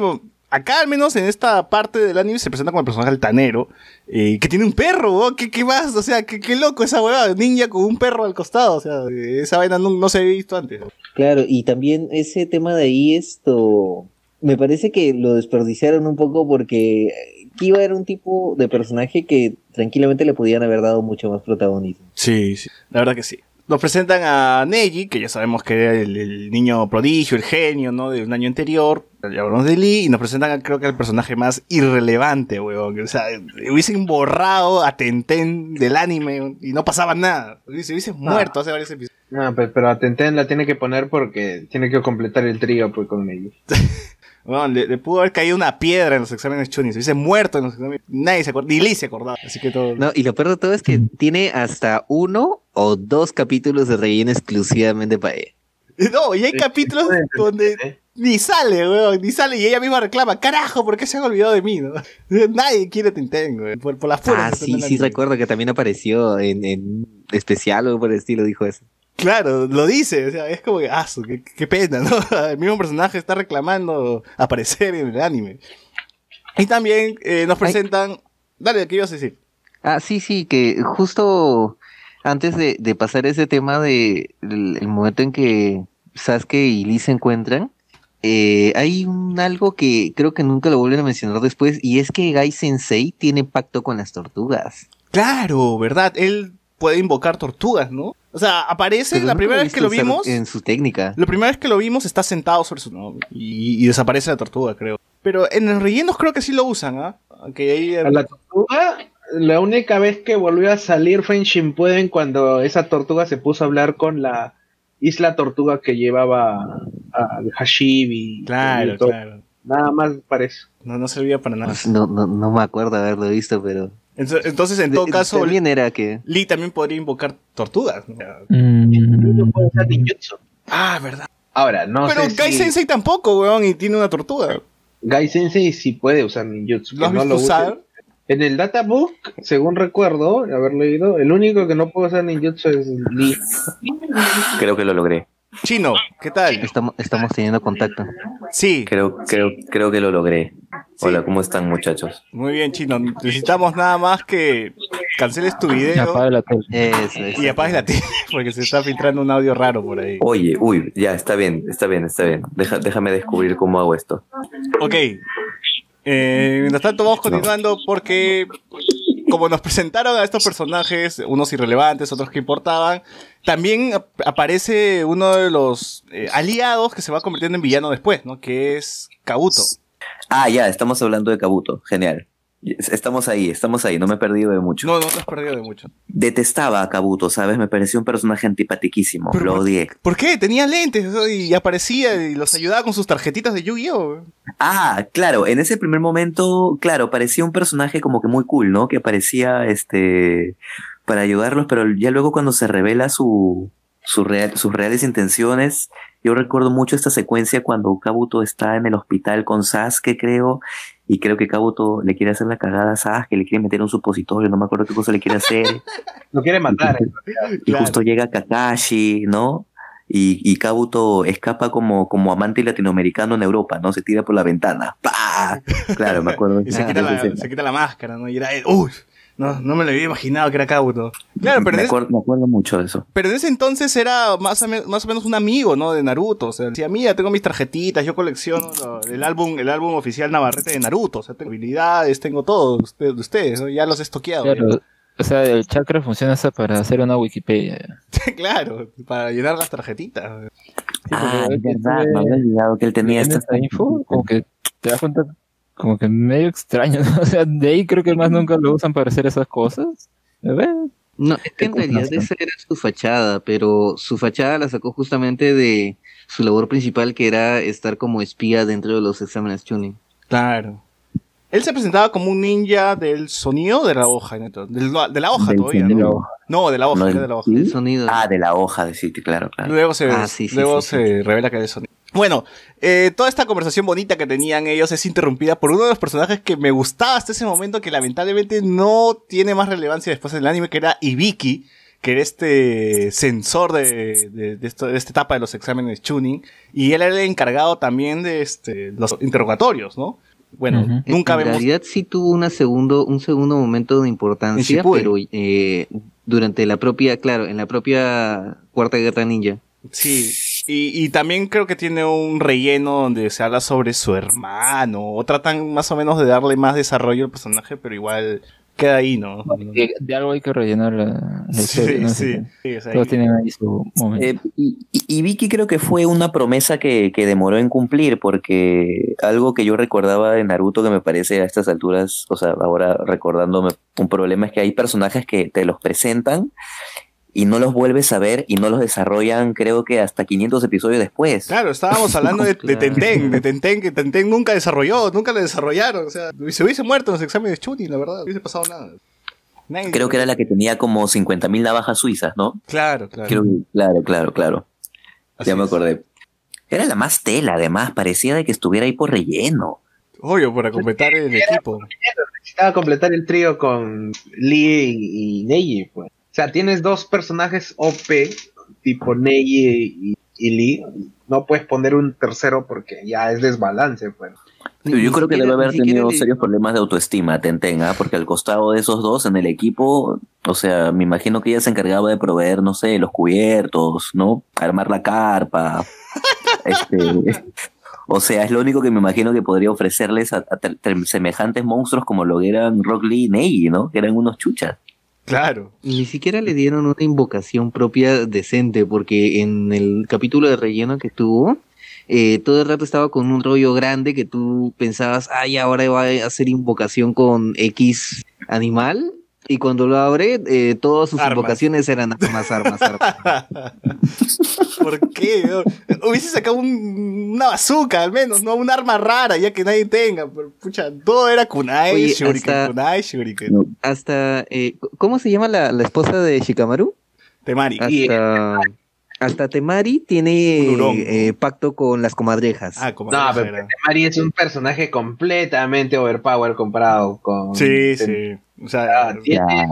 acá al menos en esta parte del anime se presenta como el personaje altanero, eh, que tiene un perro, ¿no? ¿Qué, qué más? O sea, qué, qué loco esa huevada, ninja con un perro al costado, o sea, esa vaina no, no se había visto antes. Claro, y también ese tema de ahí, esto, me parece que lo desperdiciaron un poco porque Kiba era un tipo de personaje que tranquilamente le podían haber dado mucho más protagonismo. Sí, sí, la verdad que sí. Nos presentan a Neji, que ya sabemos que era el, el niño prodigio, el genio, ¿no? De un año anterior. Hablamos de Lee. Y nos presentan, a, creo que, al personaje más irrelevante, weón. O sea, hubiesen borrado a Tenten del anime y no pasaba nada. Se hubiese muerto hace varios episodios. No, pero, pero a Tenten la tiene que poner porque tiene que completar el trío pues, con ellos. [laughs] Weón, le, le pudo haber caído una piedra en los exámenes Chunin. Se hubiese muerto en los exámenes. Nadie se acordaba. Ni Lee se acordaba. Así que todo. No, y lo peor de todo es que tiene hasta uno o dos capítulos de relleno exclusivamente para ella. [laughs] No, y hay capítulos donde ¿eh? Ni sale, weón, ni sale. Y ella misma reclama, carajo, ¿por qué se han olvidado de mí? no? [laughs] Nadie quiere Tinten, weón. Por, por las. Ah, sí, sí recuerdo que también apareció en, en especial o por el estilo, dijo eso. Claro, lo dice. O sea, es como que, ah, qué, qué pena, ¿no? [laughs] El mismo personaje está reclamando aparecer en el anime. Y también eh, nos presentan. Dale, ¿qué ibas a decir? Ah, sí, sí, que justo antes de, de pasar ese tema de el, el momento en que Sasuke y Lee se encuentran, eh, hay un algo que creo que nunca lo vuelven a mencionar después, y es que Gai Sensei tiene pacto con las tortugas. Claro, ¿verdad? Él puede invocar tortugas, ¿no? O sea, aparece Pero la primera vez que lo vimos. En su técnica. La primera vez que lo vimos está sentado sobre su ¿no? y, y desaparece la tortuga, creo. Pero en los rellenos creo que sí lo usan, ¿ah? Que ahí, A la tortuga, la única vez que volvió a salir fue en Shippuden cuando esa tortuga se puso a hablar con la isla tortuga que llevaba al Hashibi. Claro, y todo. claro. Nada más para eso. No, no servía para nada. No, no, no me acuerdo haberlo visto, pero. Entonces, en todo De- caso, También era que. Lee también podría invocar tortugas. ¿no? Mm, Puede usar ninjutsu. Ah, verdad. Ahora, no Pero sé Kai si Sensei tampoco, weón, y tiene una tortuga. Gai Sensei sí puede usar ninjutsu. ¿Lo has que no visto use. usar? En el databook, según recuerdo haber leído, el único que no puede usar ninjutsu es Lee. Creo que lo logré. Chino, ¿qué tal? Estamos, estamos teniendo contacto. Sí, Creo, creo, creo que lo logré. Hola, ¿cómo están muchachos? muy bien, Chino. Necesitamos nada más que canceles tu video apaga la tele. Eso, eso. y apagues la tele, [laughs] porque se está filtrando un audio raro por ahí. Oye, uy, ya, está bien, está bien, está bien. Deja, déjame descubrir cómo hago esto. Ok. Eh, mientras tanto, vamos continuando porque, como nos presentaron a estos personajes, unos irrelevantes, otros que importaban, también ap- aparece uno de los eh, aliados que se va convirtiendo en villano después, ¿no? Que es Kabuto. Ah, ya, estamos hablando de Kabuto. Genial. Estamos ahí, estamos ahí, no me he perdido de mucho. No, no te has perdido de mucho. Detestaba a Kabuto, ¿sabes? Me pareció un personaje antipatiquísimo. Lo por- odié. ¿Por qué? Tenía lentes y aparecía y los ayudaba con sus tarjetitas de Yu-Gi-Oh! Ah, claro, en ese primer momento, claro, parecía un personaje como que muy cool, ¿no? Que parecía, este, para ayudarlos, pero ya luego cuando se revela su, su real- sus reales intenciones, yo recuerdo mucho esta secuencia cuando Kabuto está en el hospital con Sasuke, creo, y creo que Kabuto le quiere hacer la cagada a Sasuke, le quiere meter un supositorio, no me acuerdo qué cosa le quiere hacer. [laughs] Lo quiere matar. ¿eh? Y Claro. justo llega Kakashi, ¿no? Y, y Kabuto escapa como, como amante latinoamericano en Europa, ¿no? Se tira por la ventana. ¡Pah! [laughs] Claro, me acuerdo. Y se, quita la, escena. se quita la máscara, ¿no? Y era él. ¡Uy! No, no me lo había imaginado que era Kabuto. Claro, pero me, en, ese, acuerdo, me acuerdo mucho de eso. pero en ese entonces era más o, me- más o menos un amigo, ¿no? De Naruto. O sea, decía, mira, tengo mis tarjetitas, yo colecciono lo- el álbum, el álbum oficial Navarrete de Naruto. O sea, tengo habilidades, tengo todo de ustedes, de ustedes ¿no? Ya los he estoqueado. Claro, o sea, el chakra funciona hasta para hacer una Wikipedia. [laughs] claro, para llenar las tarjetitas. ah, porque es que verdad, me había olvidado que él tenía esta info, como que te das cuenta, como que medio extraño, [laughs] ¿no? O sea, de ahí creo que más nunca lo usan para hacer esas cosas. A ver, No, es que en realidad esa era su fachada, pero su fachada la sacó justamente de su labor principal, que era estar como espía dentro de los exámenes tuning. Claro. Él se presentaba como un ninja del sonido de la hoja, neto. Del- de la hoja Del todavía. ¿no? No, de la hoja, No, de la hoja. ¿sí? El sonido. Ah, de la hoja de sitio, claro, claro. Luego se, Ah, sí, sí, luego sí, se revela que es sonido. Bueno, eh, toda esta conversación bonita que tenían ellos es interrumpida por uno de los personajes que me gustaba hasta ese momento, que lamentablemente no tiene más relevancia después del anime, que era Ibiki, que era este sensor de, de, de esto- de esta etapa de los exámenes tuning, y él era el encargado también de este, los interrogatorios, ¿no? Bueno, nunca en vemos... realidad sí tuvo una segundo, un segundo momento de En importancia, pero eh, durante la propia, claro, en la propia Cuarta Guerra Ninja. Sí, y, y también creo que tiene un relleno donde se habla sobre su hermano, o tratan más o menos de darle más desarrollo al personaje, pero igual queda ahí, ¿no? de, de algo hay que rellenar la, la historia, Sí, ¿no? sí, sí, Todos tienen ahí su momento. Eh, y, y- y Vicky creo que fue una promesa que, que demoró en cumplir, porque algo que yo recordaba de Naruto que me parece a estas alturas, o sea, ahora recordándome un problema es que hay personajes que te los presentan y no los vuelves a ver y no los desarrollan creo que hasta 500 episodios después. Claro, estábamos hablando [laughs] de, de Claro. Tenten, de Tenten, que Tenten nunca desarrolló, nunca le desarrollaron, o sea, se hubiese muerto en los exámenes de Chunin, la verdad, no hubiese pasado nada. Nadie- Creo que era la que tenía como 50.000 navajas suizas, ¿no? Claro, claro. Creo claro, claro, claro. Así ya me es. acordé. Era la más tela, además, parecía de que estuviera ahí por relleno. Obvio, para completar el equipo. Necesitaba completar el trío con Lee y, y Neji, pues. O sea, tienes dos personajes OP, tipo Neji y, y Lee. No puedes poner un tercero porque ya es desbalance, pues. Yo Ni- creo que debe haber tenido le- serios problemas de autoestima, Tenten, ¿ah? porque al costado de esos dos en el equipo, o sea, me imagino que ella se encargaba de proveer, no sé, los cubiertos, ¿no? Armar la carpa. [laughs] este, o sea, es lo único que me imagino que podría ofrecerles a, a semejantes monstruos como lo que eran Rock Lee y Neji, ¿no? Que eran unos chuchas. Claro. Ni siquiera le dieron una invocación propia decente, porque en el capítulo de relleno que tuvo, eh, todo el rato estaba con un rollo grande que tú pensabas, ay, ahora va a hacer invocación con X animal, y cuando lo abre, eh, todas sus Armas. invocaciones eran armas, armas, armas. [laughs] ¿Por qué? Hubiese sacado un- una bazooka al menos, no un arma rara, ya que nadie tenga. Pero, pucha, todo era kunai, Oye, shuriken, hasta- kunai, shuriken. Hasta, eh, ¿cómo se llama la, la esposa de Shikamaru? Temari. Hasta, hasta Temari tiene eh, pacto con las comadrejas. Ah, como No, pero era. Mari es un personaje completamente overpower comparado con. Sí, sí. O sea, Ah, tiene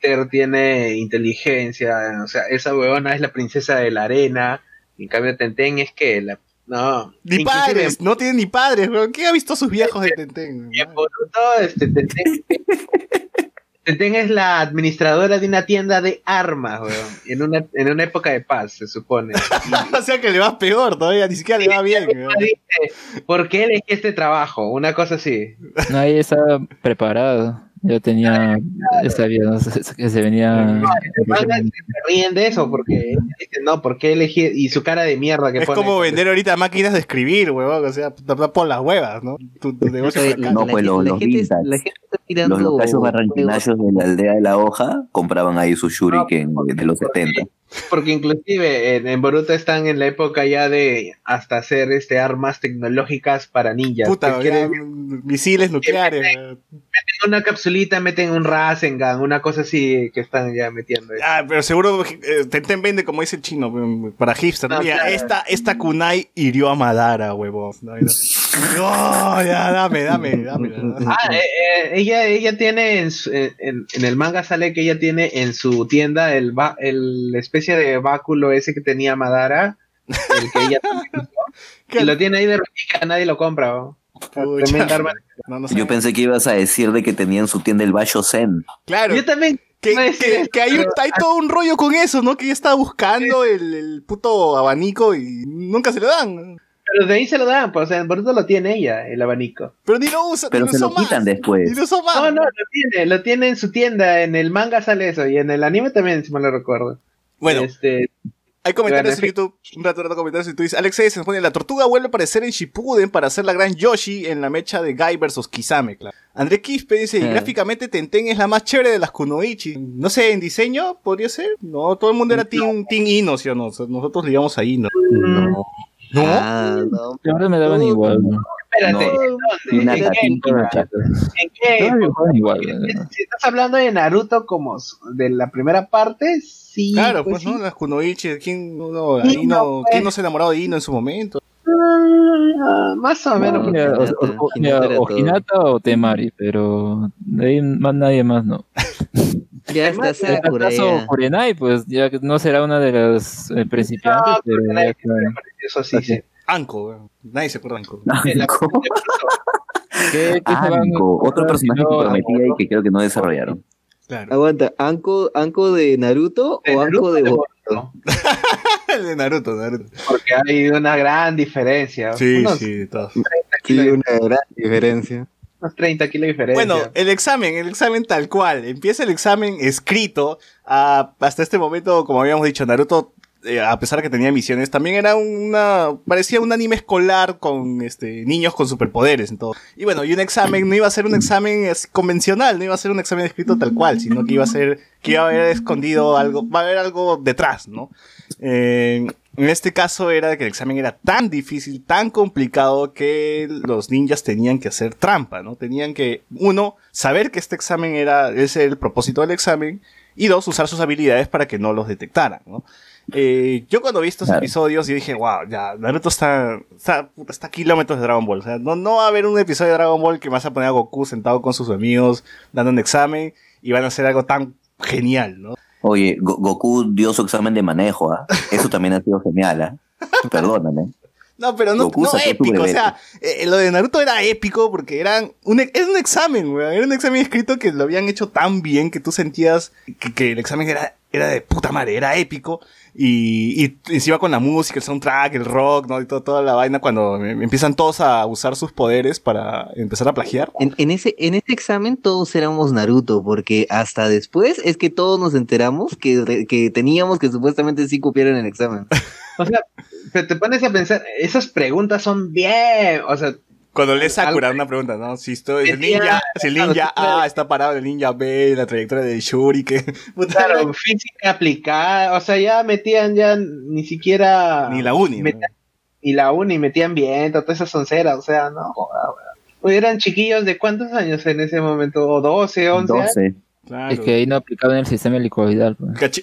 carácter, tiene inteligencia, o sea, esa huevona es la princesa de la arena. En cambio, Tenten es que la. No. ni padres, no tienen ni padres, weón. ¿Quién ha visto a sus viejos de Tenten? [laughs] En Boruto, este, Tenten, [laughs] Tenten es la administradora de una tienda de armas, weón, en una, en una época de paz, se supone. Y- [laughs] o sea que le va peor todavía, ni siquiera le va bien. weón. dice, ¿por qué elegí este trabajo? Una cosa así. Nadie estaba preparado. Ya tenía, ya sabía ¿no? Que se venía. Se ríen de eso porque dicen, no, ¿por qué elegí? Y su cara de mierda que Es pone. como vender ahorita máquinas de escribir, weón. O sea, por las huevas, ¿no? Tu, tu negocio fracasa. No, pues, gente- los- los gente, la gente tirando los locachos juegos. barranquinayos de la aldea de la hoja compraban ahí su shuriken de los 70. Porque inclusive en, en Boruto están en la época ya de hasta hacer este armas tecnológicas para ninjas. Puta, que quieren- ya, misiles nucleares. weón. meten una capsulita, meten un Rasengan, una cosa así que están ya metiendo. Ah, pero seguro eh, Tenten vende como dice el chino, weón, para hipster. ¿no? No, Mira, claro. esta, esta kunai hirió a Madara, huevón. No, no. [laughs] No, ya, dame, dame, dame. dame. Ah, eh, eh, ella, ella tiene en, su- en, el manga sale que ella tiene en su tienda el, ba- el especie de báculo ese que tenía Madara, el que ella [laughs] y lo tiene ahí de réplica, nadie lo compra. ¿no? Pucha. Tremenda arma. No, no sé. Yo pensé que ibas a decir de que tenía en su tienda el Basho Zen. Claro. Yo también Que, que- hay, un- pero- hay todo un rollo con eso, ¿no? Que ella estaba buscando el, el puto abanico y nunca se lo dan. Pero de ahí se lo dan, pues o sea, en Boruto lo tiene ella, el abanico. Pero ni lo usa, Pero ni se lo quitan más. después. Ni lo usó más. No, no, lo tiene, lo tiene en su tienda, en el manga sale eso, y en el anime también, si me lo recuerdo. Bueno, Este, hay comentarios bueno, en YouTube. Un rato, un rato comentarios en YouTube. Alex S. nos pone, la tortuga vuelve a aparecer en Shippuden para hacer la gran Yoshi en la mecha de Guy versus Kisame, claro. André Quispe dice, y Ah. gráficamente Tenten es la más chévere de las Kunoichi. No sé, en diseño podría ser. No, todo el mundo era Team, team Ino, ¿sí o no? Nosotros le íbamos a Ino. No. ¿No? Ah, no. Siempre me daban igual. ¿no? espérate. ¿en qué? Si estás hablando de Naruto como de la primera parte, sí. Claro, pues pues, sí. ¿no? Las Kunoichi, ¿quién no, ahí no, pues. ¿quién no se enamoró de Ino en su momento? Ah, más o menos. Mira, o, Hinata, o- o- Hinata mira, era o todo. Hinata o Temari, pero de ahí más nadie más no. [laughs] Ya está Sakura. ya. Kurenai, pues ya que no será una de las eh, principiantes, No, pero Kurenai ya, claro. Eso sí, sí. Anko, nadie se acuerda de Anko. Anko. ¿Qué- qué a Anko, otro personaje que prometía y que creo que no desarrollaron. Claro. Aguanta, ¿Anko, ¿Anko de Naruto de o Anko Naruto de de Boruto? Boruto, [laughs] El de Naruto, Naruto. Porque hay una gran diferencia. Sí, unos, sí, de todos. 30 Sí, kilos, una gran diferencia. Unos 30 kilos de diferencia. Bueno, el examen, el examen tal cual. Empieza el examen escrito. ah, hasta este momento, como habíamos dicho, Naruto, eh, a pesar de que tenía misiones, también era una. parecía un anime escolar con este niños con superpoderes en. Y bueno, y un examen no iba a ser un examen convencional, no iba a ser un examen escrito tal cual, sino que iba a ser. que iba a haber escondido algo, va a haber algo detrás, ¿no? Eh, en este caso era que el examen era tan difícil, tan complicado que los ninjas tenían que hacer trampa, ¿no? Tenían que, uno, saber que este examen era, ese era el propósito del examen, y dos, usar sus habilidades para que no los detectaran, ¿no? Eh, yo cuando vi estos Claro. episodios, yo dije, wow, ya, Naruto está, está, puta, está a kilómetros de Dragon Ball. O sea, no, no va a haber un episodio de Dragon Ball que vas a poner a Goku sentado con sus amigos, dando un examen, y van a hacer algo tan genial, ¿no? Oye, Go- Goku dio su examen de manejo, ¿ah? [laughs] Eso también ha sido genial, ¿ah? Perdóname. No, pero no, no épico, o sea, eh, lo de Naruto era épico porque eran un, era un examen, weón, era un examen escrito que lo habían hecho tan bien que tú sentías que, que el examen era, era de puta madre, era épico y, y encima con la música, el soundtrack, el rock, ¿no? Y todo- toda la vaina cuando em- empiezan todos a usar sus poderes para empezar a plagiar. En, en ese, en ese examen todos éramos Naruto, porque hasta después es que todos nos enteramos que, que teníamos que supuestamente sí copiaron el examen. [laughs] O sea, te, te pones a pensar, esas preguntas son bien, o sea, Cuando lees Sakura, una pregunta, ¿no? Si, estoy, el Metía- ninja, si el ninja A está parado, el ninja B, la trayectoria de Shuri, que... [laughs] Claro, física aplicada, o sea, ya metían ya ni siquiera... Ni la uni. Metían- Y la uni, metían viento, todas esas sonceras, o sea, no, joda, weón. Eran chiquillos de cuántos años en ese momento, o 12, 11 años. 12. Claro. Es que ahí no aplicaban el sistema helicoidal. pues. [laughs]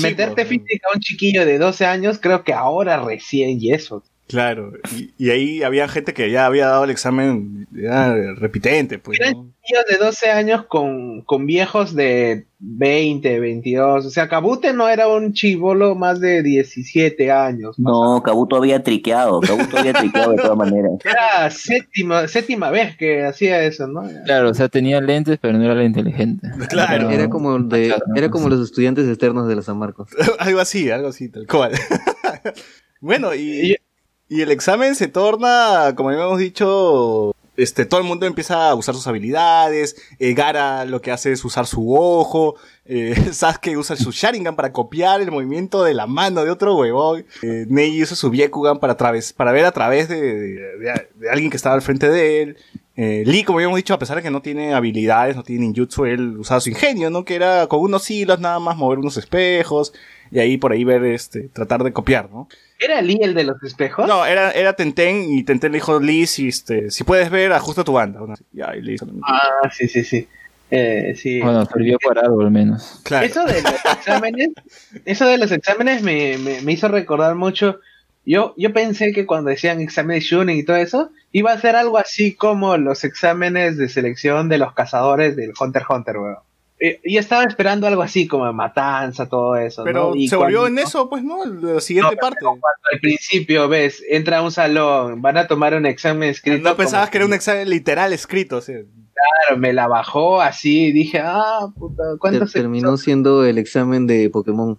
Meterte física a un chiquillo de 12 años, creo que ahora recién y eso. Claro, y, y ahí había gente que ya había dado el examen ya, repitente, pues. Eran ¿no? chiquillos de 12 años con, con viejos de 20, 22. O sea, Kabute no era un chivolo más de 17 años. No, Kabuto había triqueado, Kabuto había triqueado de todas maneras. [laughs] Era séptima, séptima vez que hacía eso, ¿no? Claro, o sea, tenía lentes, pero no era la inteligente. Claro. Era como de, era como los estudiantes externos de la San Marcos. [laughs] algo así, algo así, tal cual. [laughs] bueno, y, Y- y el examen se torna, como ya hemos dicho, este, todo el mundo empieza a usar sus habilidades, eh, Gara lo que hace es usar su ojo, eh, [laughs] Sasuke usa su Sharingan para copiar el movimiento de la mano de otro huevón, eh, Neji usa su Byakugan para, ver a través de, de- de- de alguien que estaba al frente de él, eh, Lee, como habíamos dicho, a pesar de que no tiene habilidades, no tiene ninjutsu, él usaba su ingenio, ¿no? Que era con unos hilos nada más mover unos espejos y ahí por ahí ver, este, tratar de copiar, ¿no? ¿Era Lee el de los espejos? No, era, era Tenten y Tenten le dijo, Lee, si, este, si puedes ver, ajusta tu banda. Ya, y le hizo- Ah, sí, sí, sí. Eh, sí. Bueno, sirvió para algo al menos. Claro. Eso de los exámenes, [laughs] eso de los exámenes me, me, me hizo recordar mucho. Yo, yo pensé que cuando decían exámenes Shunin y todo eso, iba a ser algo así como los exámenes de selección de los cazadores del Hunter x Hunter, weón. Eh, Y estaba esperando algo así como matanza, todo eso. Pero ¿no? Y se volvió cuando- en eso, pues, ¿no? La siguiente No, parte. Cuando al principio, ves, entra a un salón, van a tomar un examen escrito. No pensabas que era un examen literal escrito, o sea. Claro, me la bajó así, dije, ah, puta, Ter- ¿cuántos terminó siendo el examen de Pokémon.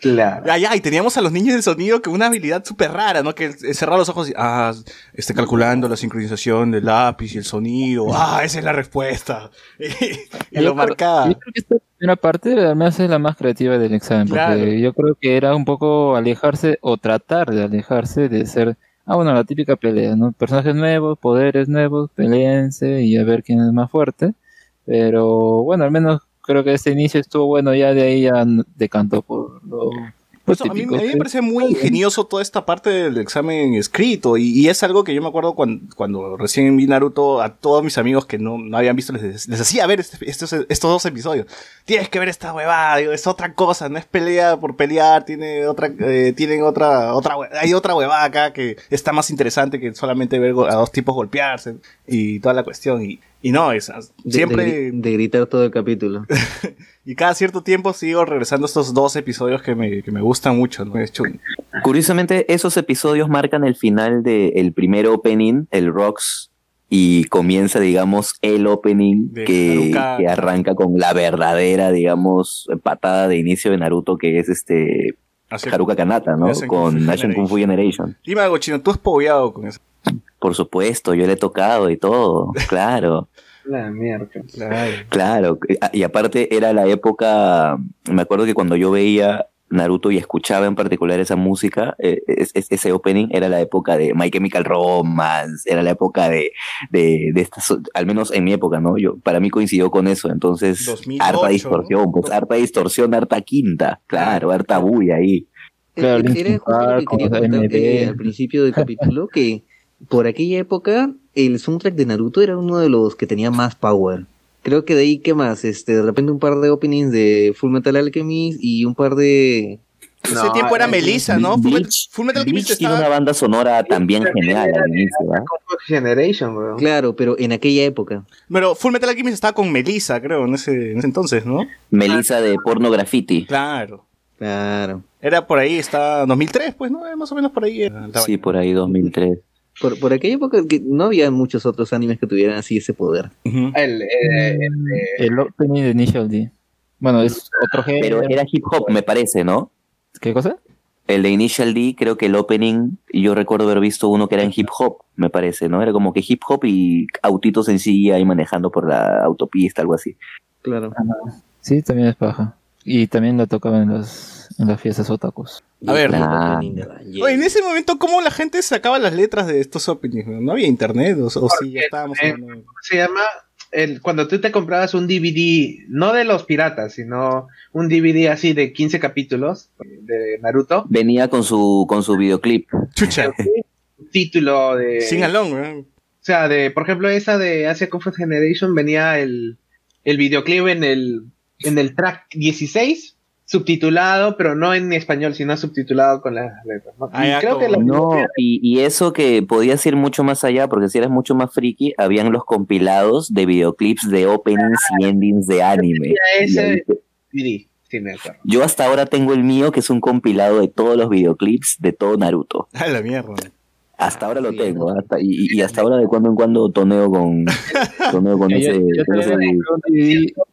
Claro. Ya, y teníamos a los niños del sonido con una habilidad súper rara, ¿no? Que cerrar los ojos y, ah, esté calculando la sincronización del lápiz y el sonido. Ah, esa es la respuesta. [laughs] y, y lo Yo creo- marcaba. Yo creo que esta primera parte al menos es la más creativa del examen, porque yo creo que era un poco alejarse o tratar de alejarse de ser, ah, bueno, la típica pelea, ¿no? Personajes nuevos, poderes nuevos, peleense y a ver quién es más fuerte. Pero bueno, al menos creo que este inicio estuvo bueno, ya de ahí ya decantó por lo, eso, a, mí, típico, a mí me parece muy ingenioso toda esta parte del examen escrito. Y, y es algo que yo me acuerdo cuando, cuando recién vi Naruto, a todos mis amigos que no, no habían visto, les, les hacía ver este- estos, estos dos episodios. Tienes que ver esta huevada, digo, es otra cosa, no es pelea por pelear, tiene otra, eh, tienen otra, otra, hay otra huevada acá que está más interesante que solamente ver a dos tipos golpearse y toda la cuestión. Y, y no, es, De, siempre... de gri- de gritar todo el capítulo. [laughs] Y cada cierto tiempo sigo regresando a estos dos episodios que me, que me gustan mucho, ¿no? Es Curiosamente, esos episodios marcan el final del primer opening, el Rocks, y comienza, digamos, el opening De que arranca con la verdadera, digamos, patada de inicio de Naruto, que es este Hacia- Haruka Kanata, ¿no? Con Asian Kung Fu Generation. Dime algo, chino, tú has pogueado con eso. Por supuesto, yo le he tocado y todo, [laughs] claro. La mierda. Claro. Claro, y aparte era la época, me acuerdo que cuando yo veía Naruto y escuchaba en particular esa música, eh, es- es- ese opening era la época de My Chemical Romance, era la época de, de, de estas, al menos en mi época, ¿no? Yo, para mí coincidió con eso, entonces 2008, harta distorsión, pues harta distorsión, harta quinta, claro, harta bulla ahí. Claro, Eh, Era justo lo que Park, quería con contar AMD. eh, al principio del capítulo, que por aquella época el soundtrack de Naruto era uno de los que tenía más power. Creo que de ahí, ¿qué más? Este, de repente un par de openings de Full Metal Alchemist y un par de... Ese No, tiempo era eh, Melissa, ¿no? Full, Metal- Bleach, Full Metal Alchemist Bleach tiene estaba- una banda sonora también genial al inicio, Fu Generation, weón. Claro, pero en aquella época. Pero Full Metal Alchemist estaba con Melissa, creo, en ese, en ese entonces, ¿no? Melissa de Porno Graffiti. Claro. Claro. Era por ahí, está 2003, pues, ¿no? Más o menos por ahí. Sí, por ahí 2003. Por, por aquella época que no había muchos otros animes que tuvieran así ese poder. El, eh, el de- El opening de Initial D. Bueno, es otro género. Pero era hip hop, me parece, ¿no? ¿Qué cosa? El de Initial D, creo que el opening, yo recuerdo haber visto uno que era en hip hop, me parece, ¿no? Era como que hip hop y autitos en sí ahí manejando por la autopista, algo así. Claro. Sí, también es paja. Y también lo tocaban en las, en las fiestas otakus. A ver. Oye, en ese momento, ¿cómo la gente sacaba las letras de estos openings? No había internet, o, o sí, Porque, ya estábamos eh, hablando- se llama el, cuando tú te comprabas un DVD, no de los piratas, sino un DVD así de 15 capítulos de Naruto, Venía con su, con su videoclip. Chucha, [laughs] título de... sin along, weón. O sea, de, por ejemplo, esa de Asia Comfort Generation venía el, el videoclip en el, en el track 16, subtitulado, pero no en español, sino subtitulado con las letras. ¿no? Ah, Y creo que la No, y, y eso que podías ir mucho más allá, porque si eras mucho más friki, habían los compilados de videoclips de openings y endings de anime. Ese sí me acuerdo. Yo hasta ahora tengo el mío, que es un compilado de todos los videoclips de todo Naruto. A la mierda. Hasta ahora lo tengo, hasta, y, y hasta ahora de cuando en cuando toneo con, [laughs] toneo con Yo- ese, yo con ese-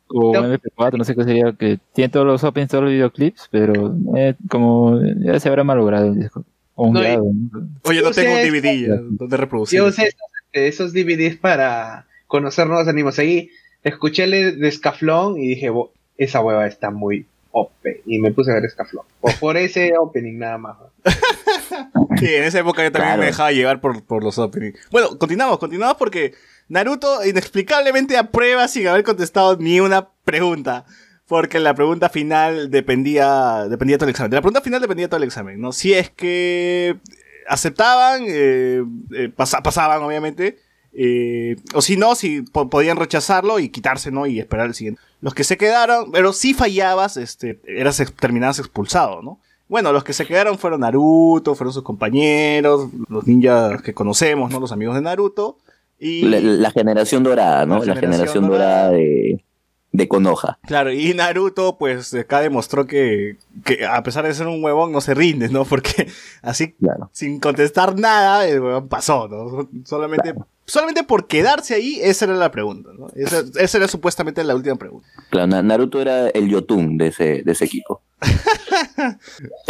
o un MP4, no sé qué sería, que tiene todos los opens, todos los videoclips, pero eh, como ya se habrá malogrado el disco. O un No, grado, ¿no? Oye, no Yo tengo un DVD ya, donde reproducir. Yo usé esos, esos DVDs para conocer nuevos animes. Ahí escuché el de Scaflón y dije, "Bo- esa hueva está muy OP. Y me puse a ver Scaflón. Por, por ese [laughs] opening nada más. ¿no? Sí, en esa época yo también Claro. me dejaba llevar por, por los openings. Bueno, continuamos, continuamos porque Naruto inexplicablemente aprueba sin haber contestado ni una pregunta. Porque la pregunta final dependía, dependía todo el examen. De la pregunta final dependía todo el examen, ¿no? Si es que aceptaban, eh, eh, pasa- pasaban obviamente. eh, o si no, si po- podían rechazarlo y quitarse, ¿no? Y esperar el siguiente. Los que se quedaron, pero si fallabas, este, eras terminabas expulsado, ¿no? Bueno, los que se quedaron fueron Naruto, fueron sus compañeros, los ninjas que conocemos, ¿no? Los amigos de Naruto. Y, la, la generación dorada, ¿no? La La, generación generación, dorada. de, de Konoha. claro, y Naruto, pues, acá demostró que, que a pesar de ser un huevón, no se rinde, ¿no? [laughs] Porque así, Claro. sin contestar nada, el huevón pasó, ¿no? Solamente, solamente por quedarse ahí, esa era la pregunta, ¿no? Esa, esa era supuestamente la última pregunta. Claro, Na- Naruto era el Yotun de ese, de ese equipo. [laughs]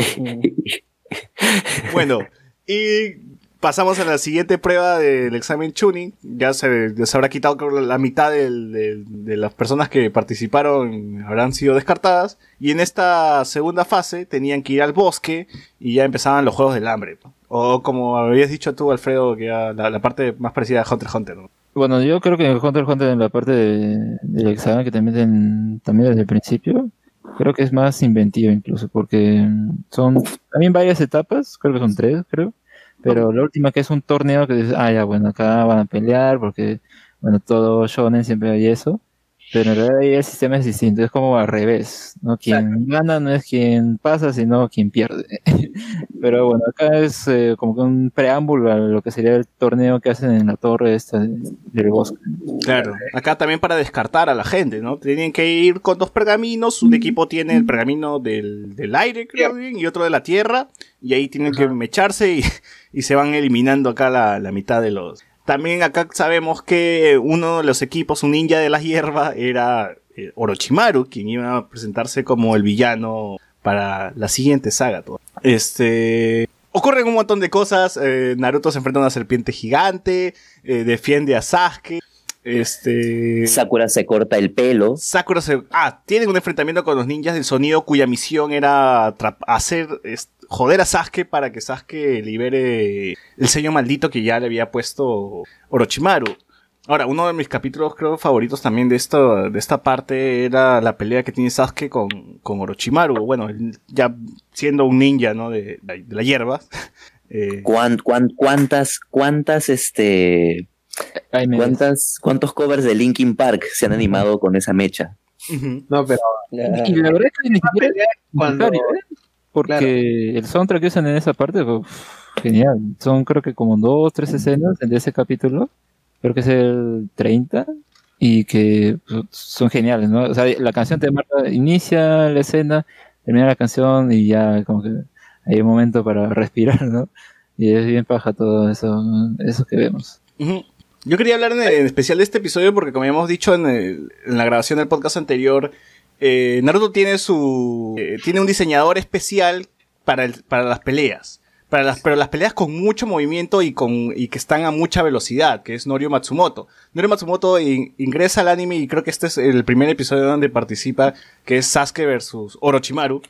[laughs] Bueno, y pasamos a la siguiente prueba del examen Chunin. Ya se, ya habrá quitado la mitad de las personas que participaron, habrán sido descartadas. Y en esta segunda fase tenían que ir al bosque y ya empezaban los juegos del hambre. O como habías dicho tú, Alfredo, que era la, parte más parecida a Hunter x Hunter. ¿no? Bueno, yo creo que en Hunter x Hunter en la parte de- del examen que te meten también desde el principio, creo que es más inventivo incluso, porque son también varias etapas, creo que son tres, creo, pero la última que es un torneo que dices, ah, ya, bueno, acá van a pelear, porque, bueno, todo shonen siempre hay eso, pero en realidad ahí el sistema es distinto, es como al revés, ¿no? Quien gana no es quien pasa, sino quien pierde. [laughs] Pero bueno, acá es eh, como que un preámbulo a lo que sería el torneo que hacen en la torre esta de- del bosque. Claro. Acá también para descartar a la gente, ¿no? Tienen que ir con dos pergaminos. Un equipo tiene el pergamino del, del aire, creo bien, y otro de la tierra. Y ahí tienen que mecharse y, [laughs] y se van eliminando acá la, la mitad de los. También acá sabemos que uno de los equipos, un ninja de la hierba, era eh, Orochimaru, quien iba a presentarse como el villano para la siguiente saga. todo. Este. Ocurren un montón de cosas. eh, Naruto se enfrenta a una serpiente gigante. eh, defiende a Sasuke. Este. Sakura se corta el pelo. Sakura se. Ah, tienen un enfrentamiento con los ninjas del sonido cuya misión era hacer. es- joder a Sasuke para que Sasuke libere el sello maldito que ya le había puesto Orochimaru. Ahora, uno de mis capítulos, creo, favoritos también de, esto, de esta parte era la pelea que tiene Sasuke con, con Orochimaru. Bueno, ya siendo un ninja, ¿no? De, de la hierba. [laughs] Eh, ¿Cuán- cuán- cuántas, cuántas, este, cuántas, cuántos covers de Linkin Park se han animado con esa mecha? No, pero Y la verdad es que ni siquiera cuando ¿eh? Porque el soundtrack que usan en esa parte, uf, genial. Son creo que como dos, tres escenas de ese capítulo. Creo que es el 30. Y que pues, son geniales, ¿no? O sea, la canción te marca, inicia la escena, termina la canción y ya como que hay un momento para [laughs] respirar, ¿no? Y es bien paja todo eso, eso que vemos. Ujú. Yo quería hablar en, en especial de este episodio porque como habíamos dicho en, el- en la grabación del podcast anterior, eh, Naruto tiene su eh, tiene un diseñador especial para, el- para las peleas. Para las, pero las peleas con mucho movimiento y, con, y que están a mucha velocidad, que es Norio Matsumoto. Norio Matsumoto in- ingresa al anime y creo que este es el primer episodio donde participa, que es Sasuke versus Orochimaru.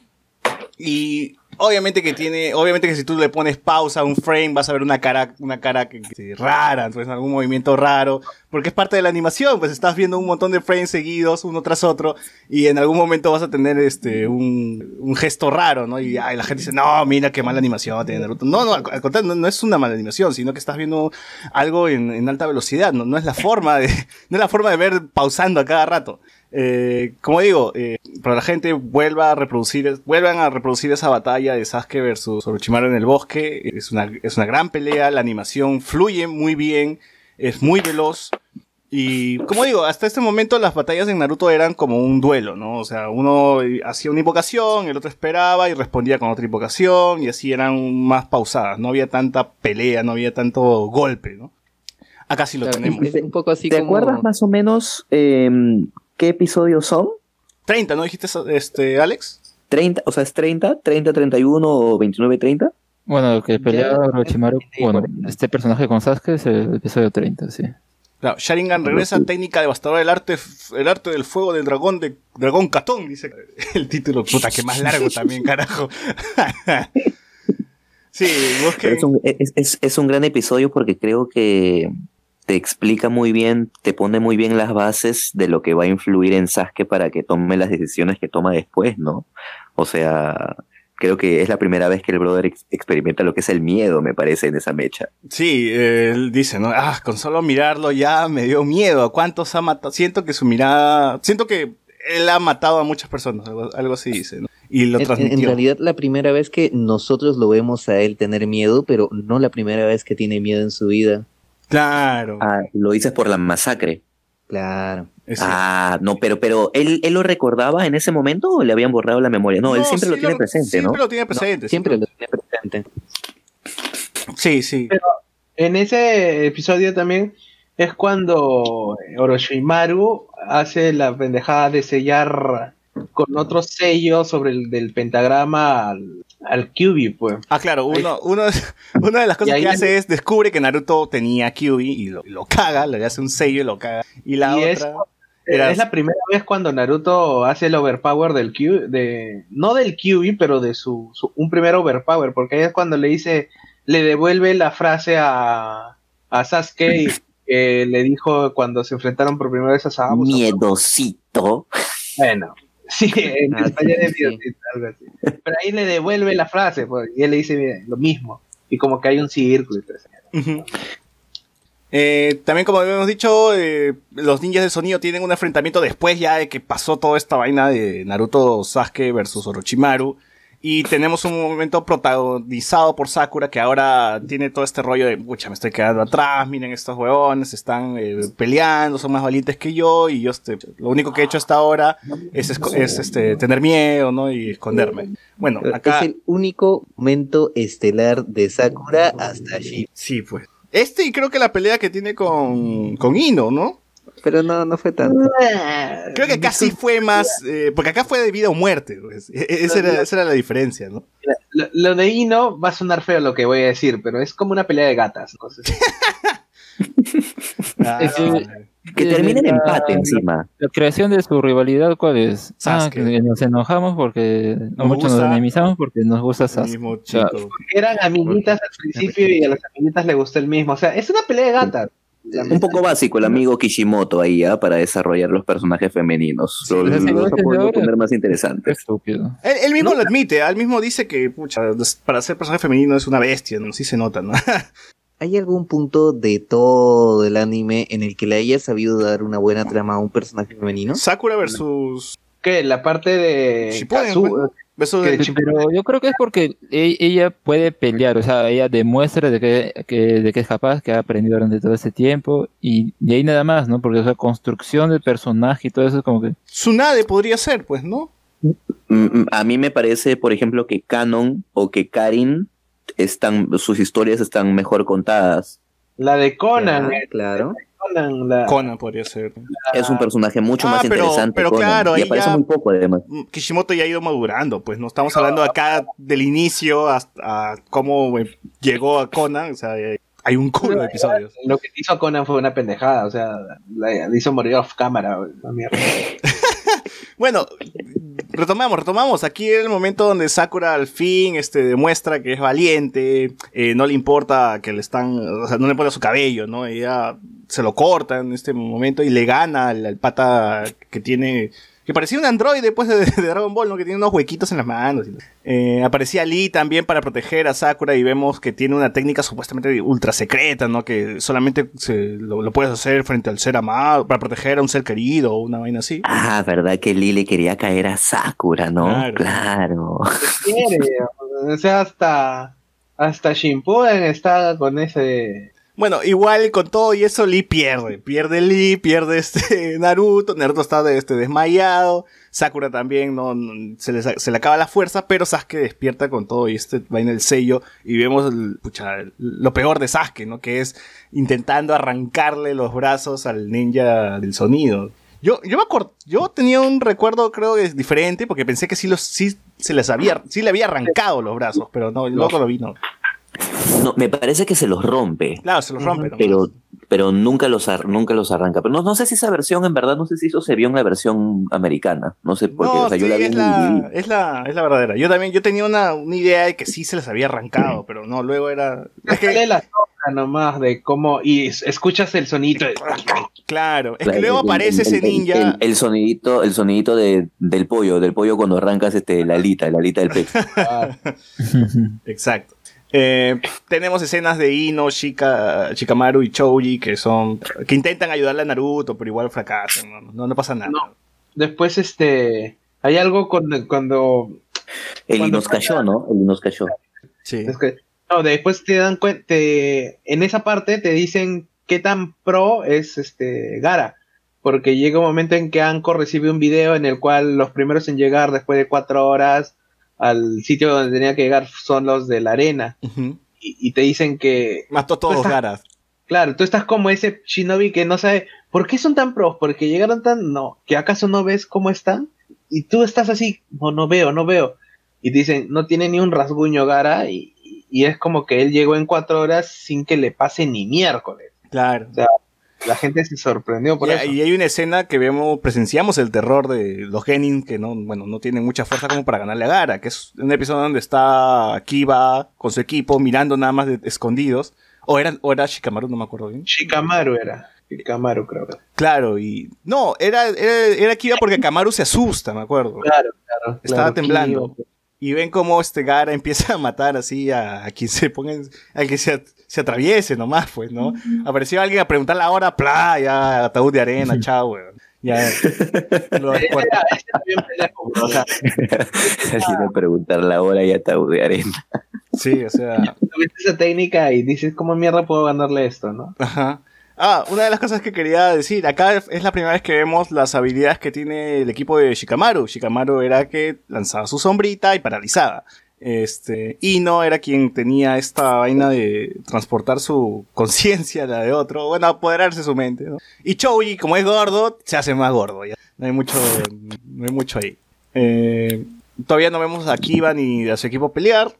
Y Obviamente que tiene, obviamente que si tú le pones pausa a un frame vas a ver una cara, una cara que, que- rara, entonces algún movimiento raro, porque es parte de la animación, pues estás viendo un montón de frames seguidos uno tras otro y en algún momento vas a tener este un, un gesto raro, ¿no? Y ay, la gente dice, "No, mira qué mala animación tiene Naruto." No, no, al, contrario, no, no es una mala animación, sino que estás viendo algo en, en alta velocidad, no, no es la forma de [laughs] no es la forma de ver pausando a cada rato. Eh, como digo, eh, para la gente vuelva a reproducir, vuelvan a reproducir esa batalla de Sasuke versus Orochimaru en el bosque. Es una, es una gran pelea, la animación fluye muy bien, es muy veloz. Y como digo, hasta este momento las batallas en Naruto eran como un duelo, ¿no? O sea, uno hacía una invocación, el otro esperaba y respondía con otra invocación y así eran más pausadas. No había tanta pelea, no había tanto golpe, ¿no? Acá sí lo Claro, tenemos. es un poco así ¿Te como... acuerdas más o menos eh, qué episodios son? 30, ¿no dijiste, este, Alex? 30, o sea, es 30, 30, 31 o 29, 30. Bueno, el que pelea Ya, Orochimaru, bueno, este personaje con Sasuke es el episodio 30, sí. Claro, Sharingan regresa, técnica devastadora del arte, el arte del fuego del dragón de dragón Catón, dice el título, puta, que más largo también, [laughs] carajo. [laughs] sí, busquen. Es, un, es, es- es un gran episodio porque creo que te explica muy bien, te pone muy bien las bases de lo que va a influir en Sasuke para que tome las decisiones que toma después, ¿no? O sea, creo que es la primera vez que el brother ex- experimenta lo que es el miedo, me parece, en esa mecha. Sí, eh, él dice, ¿no? Ah, con solo mirarlo ya me dio miedo. ¿A cuántos ha matado? Siento que su mirada, siento que él ha matado a muchas personas, algo, algo así dice, ¿no? Y lo En, en transmitió. realidad la primera vez que nosotros lo vemos a él tener miedo, pero no la primera vez que tiene miedo en su vida. Claro. Ah, lo dices por la masacre. Claro. Ah, no, pero, pero ¿él, ¿él lo recordaba en ese momento o le habían borrado la memoria? No, él siempre sí lo tiene presente, Siempre ¿no? lo tiene presente. Siempre lo tiene presente. Sí, sí. En ese episodio también es cuando Orochimaru hace la pendejada de sellar con otro sello sobre el del pentagrama al, al Kyuubi, pues. Ah, claro, uno, uno, [laughs] una de las cosas que le- hace es descubre que Naruto tenía Kyuubi y lo, lo caga, le hace un sello y lo caga. Y la Y es- otra era... Es la primera vez cuando Naruto hace el overpower del Q, de no del Kyuubi, pero de su, su- un primer overpower, porque ahí es cuando le dice, le devuelve la frase a, a Sasuke [laughs] que le dijo cuando se enfrentaron por primera vez a Sasuke. Miedosito. Bueno, sí, [laughs] en Ah, español sí, es sí. algo así. Pero ahí le devuelve la frase, pues, y él le dice lo mismo. Y como que hay un círculo. eso. Ujú. Eh, también como habíamos dicho, eh, los ninjas de sonido tienen un enfrentamiento después ya de que pasó toda esta vaina de Naruto Sasuke versus Orochimaru. Y tenemos un momento protagonizado por Sakura que ahora tiene todo este rollo de, pucha, me estoy quedando atrás, miren estos huevones, están eh, peleando, son más valientes que yo y yo este, lo único que he hecho hasta ahora es, este, tener miedo, ¿no? Y esconderme. Bueno, acá... Es el único momento estelar de Sakura hasta allí. Sí, pues. Este y creo que la pelea que tiene con, con Ino, ¿no? Pero no, no fue tanto. Creo que acá sí fue más, eh, porque acá fue de vida o muerte. pues. E- e- Esa era, esa era la diferencia, ¿no? Lo, lo de Ino va a sonar feo lo que voy a decir, pero es como una pelea de gatas. [laughs] Ah, Es que- Que termine en La- empate encima. La creación de su rivalidad, ¿cuál es? Ah, que nos enojamos porque no Nos mucho nos enemizamos porque nos gusta el Sasuke. mismo O sea, chico. Eran amiguitas al principio y a las amiguitas les gustó el mismo. O sea, es una pelea de gatas. Un poco básico el amigo Kishimoto ahí, ¿ah? Para desarrollar los personajes femeninos. Sí, lo- sí, los poner más interesantes. estúpido. Él, él mismo lo admite, él mismo dice que, pucha, para ser personaje femenino es una bestia, ¿no? Sí se nota, ¿no? [laughs] ¿Hay algún punto de todo el anime en el que le haya sabido dar una buena trama a un personaje femenino? Sakura versus... ¿Qué? La parte de Shippuden, Kazu- de- Pero yo creo que es porque e- ella puede pelear, o sea, ella demuestra de que, que- de que es capaz, que ha aprendido durante todo ese tiempo, y de ahí nada más, ¿no? Porque, o sea, construcción del personaje y todo eso es como que... Tsunade podría ser, pues, ¿no? Mm, mm, A mí me parece, por ejemplo, que Canon o que Karin están, sus historias están mejor contadas. la de Conan. Ah, eh, claro. Conan, la- Conan podría ser. Es un personaje mucho Ah, más pero- interesante. pero Conan, claro, y aparece ya- muy poco además. Mm, Kishimoto ya ha ido madurando, pues no estamos hablando acá del inicio hasta cómo llegó a Conan, o sea, eh, hay un culo de episodios. Lo que hizo Conan fue una pendejada. O sea, la, hizo morir off cámara. mierda. [laughs] Bueno, retomamos, retomamos. Aquí es el momento donde Sakura al fin este, demuestra que es valiente, eh, no le importa que le están, o sea, no le importa su cabello, ¿no? Ella se lo corta en este momento y le gana al, al pata que tiene que parecía un androide después de, de Dragon Ball, ¿no? Que tiene unos huequitos en las manos. Eh, aparecía Lee también para proteger a Sakura y vemos que tiene una técnica supuestamente ultra secreta, ¿no? Que solamente se, lo, lo puedes hacer frente al ser amado, para proteger a un ser querido o una vaina así. Ah, verdad que Lee le quería caer a Sakura, ¿no? Claro. Claro. [laughs] Quiere, o sea, hasta, hasta Shippuden está con ese... Bueno, igual con todo y eso Lee pierde. Pierde Lee, pierde este [laughs] Naruto. Naruto está este, desmayado. Sakura también no, no- se, le, se le acaba la fuerza, pero Sasuke despierta con todo y este va en el sello y vemos el- pucha, el- lo peor de Sasuke, ¿no? Que es intentando arrancarle los brazos al ninja del sonido. Yo, yo me acuerdo, yo tenía un recuerdo creo que es diferente porque pensé que sí los sí se les había sí le había arrancado los brazos, pero no, luego lo vi, no. No, me parece que se los rompe. Claro, se los rompe, ¿no? Pero, pero nunca los ar- nunca los arranca. Pero no, no sé si esa versión, en verdad, no sé si eso se vio en la versión americana. No sé por qué. No, o sea, yo la vi es en la, es, la, es la verdadera. Yo también, yo tenía una, una idea de que sí se les había arrancado, pero no, luego era... Es que, la sombra nomás de cómo... Y es- escuchas el sonito de... claro, es que luego aparece el- ese el- ninja... El, el sonidito, el sonidito de, del pollo, del pollo cuando arrancas este, la alita, la alita del pecho. [laughs] Ah, Exacto. Eh, tenemos escenas de Ino, Shika, Shikamaru y Chouji que son... que intentan ayudarle a Naruto, pero igual fracasan, no, no, no pasa nada. No. Después, este... Hay algo cuando... cuando El Cuando Inos cayó, ¿no? El Inos cayó. Sí. no, después te dan cuenta... En esa parte te dicen qué tan pro es este Gara. Porque llega un momento en que Anko recibe un video en el cual los primeros en llegar después de cuatro horas al sitio donde tenía que llegar son los de la arena. Y, y te dicen que Mató todos ah, garas. Claro, tú estás como ese shinobi que no sabe por qué son tan pros, porque llegaron tan, no, que acaso no ves cómo están y tú estás así, no, no veo, no veo. Y te dicen, no tiene ni un rasguño Gara y, y es como que él llegó en cuatro horas sin que le pase ni miércoles. Claro. La gente se sorprendió por Y, eso. y hay una escena que vemos, presenciamos el terror de los Genin, que no, bueno, no tienen mucha fuerza como para ganarle a Gara, que es un episodio donde está Kiba con su equipo mirando nada más de- escondidos. O era, o era Shikamaru, no me acuerdo bien. Shikamaru era. Shikamaru creo que. Claro, y. No, era, era, era Kiba porque Kamaru se asusta, me acuerdo. Claro, claro. Estaba claro, temblando. Kiyo. Y ven cómo este Gara [laughs] empieza a matar así a, a quien se ponga, en- al que se, at- se atraviese nomás, pues, ¿no? Apareció alguien a preguntar la hora, plá, ya, ataúd de arena, chao, weón. Ya. [laughs] lo [laughs] Así de preguntar la hora y ataúd de arena. Sí, o sea. tuviste esa técnica y dices, ¿cómo mierda puedo ganarle esto, no? Ajá. Ah, una de las cosas que quería decir, acá es la primera vez que vemos las habilidades que tiene el equipo de Shikamaru. Shikamaru era que lanzaba su sombrita y paralizaba. Este, Ino era quien tenía esta vaina de transportar su conciencia a la de otro, bueno, apoderarse de su mente, ¿no? Y Chouji, como es gordo, se hace más gordo, ya. No hay mucho, no hay mucho ahí. Eh, todavía no vemos a Kiba ni a su equipo pelear.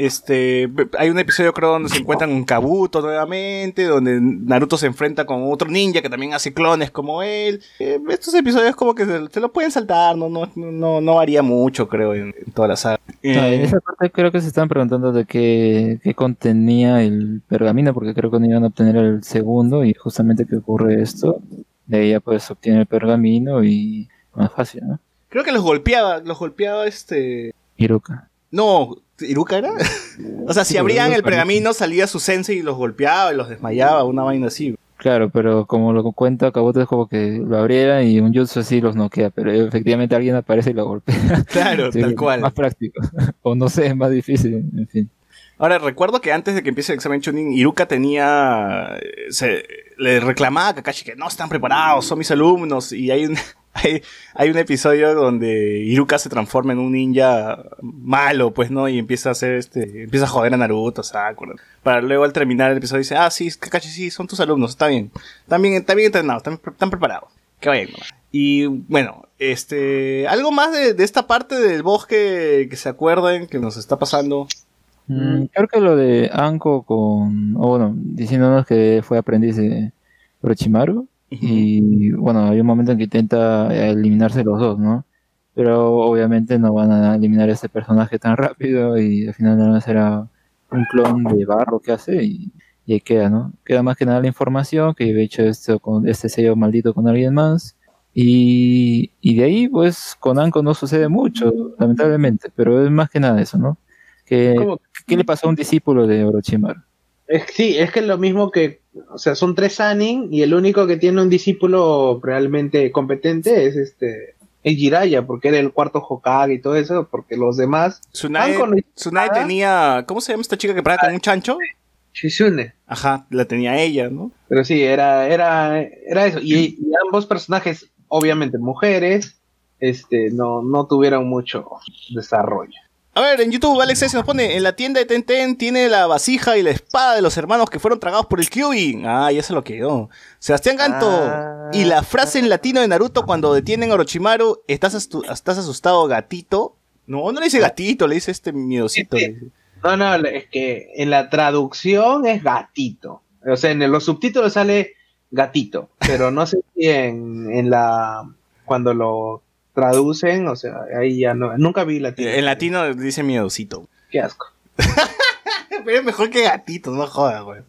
Este, hay un episodio creo donde se encuentran con Kabuto nuevamente, donde Naruto se enfrenta con otro ninja que también hace clones como él. Eh, estos episodios como que se, se lo pueden saltar, no, no, no, no varía mucho creo en, en toda la saga. No, en Eh, esa parte creo que se están preguntando de qué, qué contenía el pergamino, porque creo que no iban a obtener el segundo y justamente que ocurre esto, de ya pues obtiene el pergamino y más fácil, ¿no? creo que los golpeaba, los golpeaba este... Hiruka. No, ¿Iruka era? o sea, si abrían el no pergamino salía su sensei y los golpeaba y los desmayaba, una vaina así. Claro, pero como lo cuenta Kabuto es como que lo abriera y un jutsu así los noquea, pero efectivamente alguien aparece y lo golpea. Claro, [laughs] Sí, tal cual. Más práctico. [laughs] o no sé, es más difícil, en fin. Ahora, recuerdo que antes de que empiece el examen Chunin, Iruka tenía. eh, Se, le reclamaba a Kakashi que no están preparados, son mis alumnos. Y hay un, [laughs] hay, hay un episodio donde Iruka se transforma en un ninja malo, pues, ¿no? Y empieza a hacer este. Empieza a joder a Naruto, Sakura. Para luego al terminar el episodio dice, ah, sí, Kakashi, sí, son tus alumnos, está bien. Están bien, bien entrenados, están, preparados. Que vayan. Y bueno, este. Algo más de, de esta parte del bosque que se acuerden que nos está pasando. Mm, creo que lo de Anko con, o bueno, diciéndonos que fue aprendiz de Orochimaru y bueno, hay un momento en que intenta eliminarse los dos, ¿no? pero obviamente no van a eliminar ese personaje tan rápido y al final nada más será un clon de barro que hace y, y ahí queda, ¿no? Queda más que nada la información que he hecho esto con este sello maldito con alguien más y, y de ahí pues con Anko no sucede mucho, lamentablemente, pero es más que nada eso, ¿no? ¿Qué le pasó a un discípulo de Orochimaru? Es, sí, es que es lo mismo que, o sea, son tres Sanin y el único que tiene un discípulo realmente competente es este es Jiraiya, porque era el cuarto Hokage y todo eso, porque los demás Tsunade nada. tenía. ¿Cómo se llama esta chica que paraba con un chancho? Shizune. Ajá, la tenía ella, ¿no? Pero sí, era, era, era eso. Y, y ambos personajes, obviamente mujeres, este, no, no tuvieron mucho desarrollo. A ver, en YouTube Alex S nos pone, en la tienda de Tenten tiene la vasija y la espada de los hermanos que fueron tragados por el Kyubin. Ah, ya se lo quedó. Sebastián Ganto. Ah. Y la frase en latino de Naruto cuando detienen a Orochimaru, ¿estás, estás asustado, gatito? No, no le dice gatito, le dice este miedosito. Dice. No, no, es que en la traducción es gatito. O sea, en los subtítulos sale gatito, pero no sé si en, en la cuando lo traducen, o sea, ahí ya no, nunca vi latino. En latino dice miedosito. Qué asco. [laughs] Pero es mejor que gatito, no jodas, güey.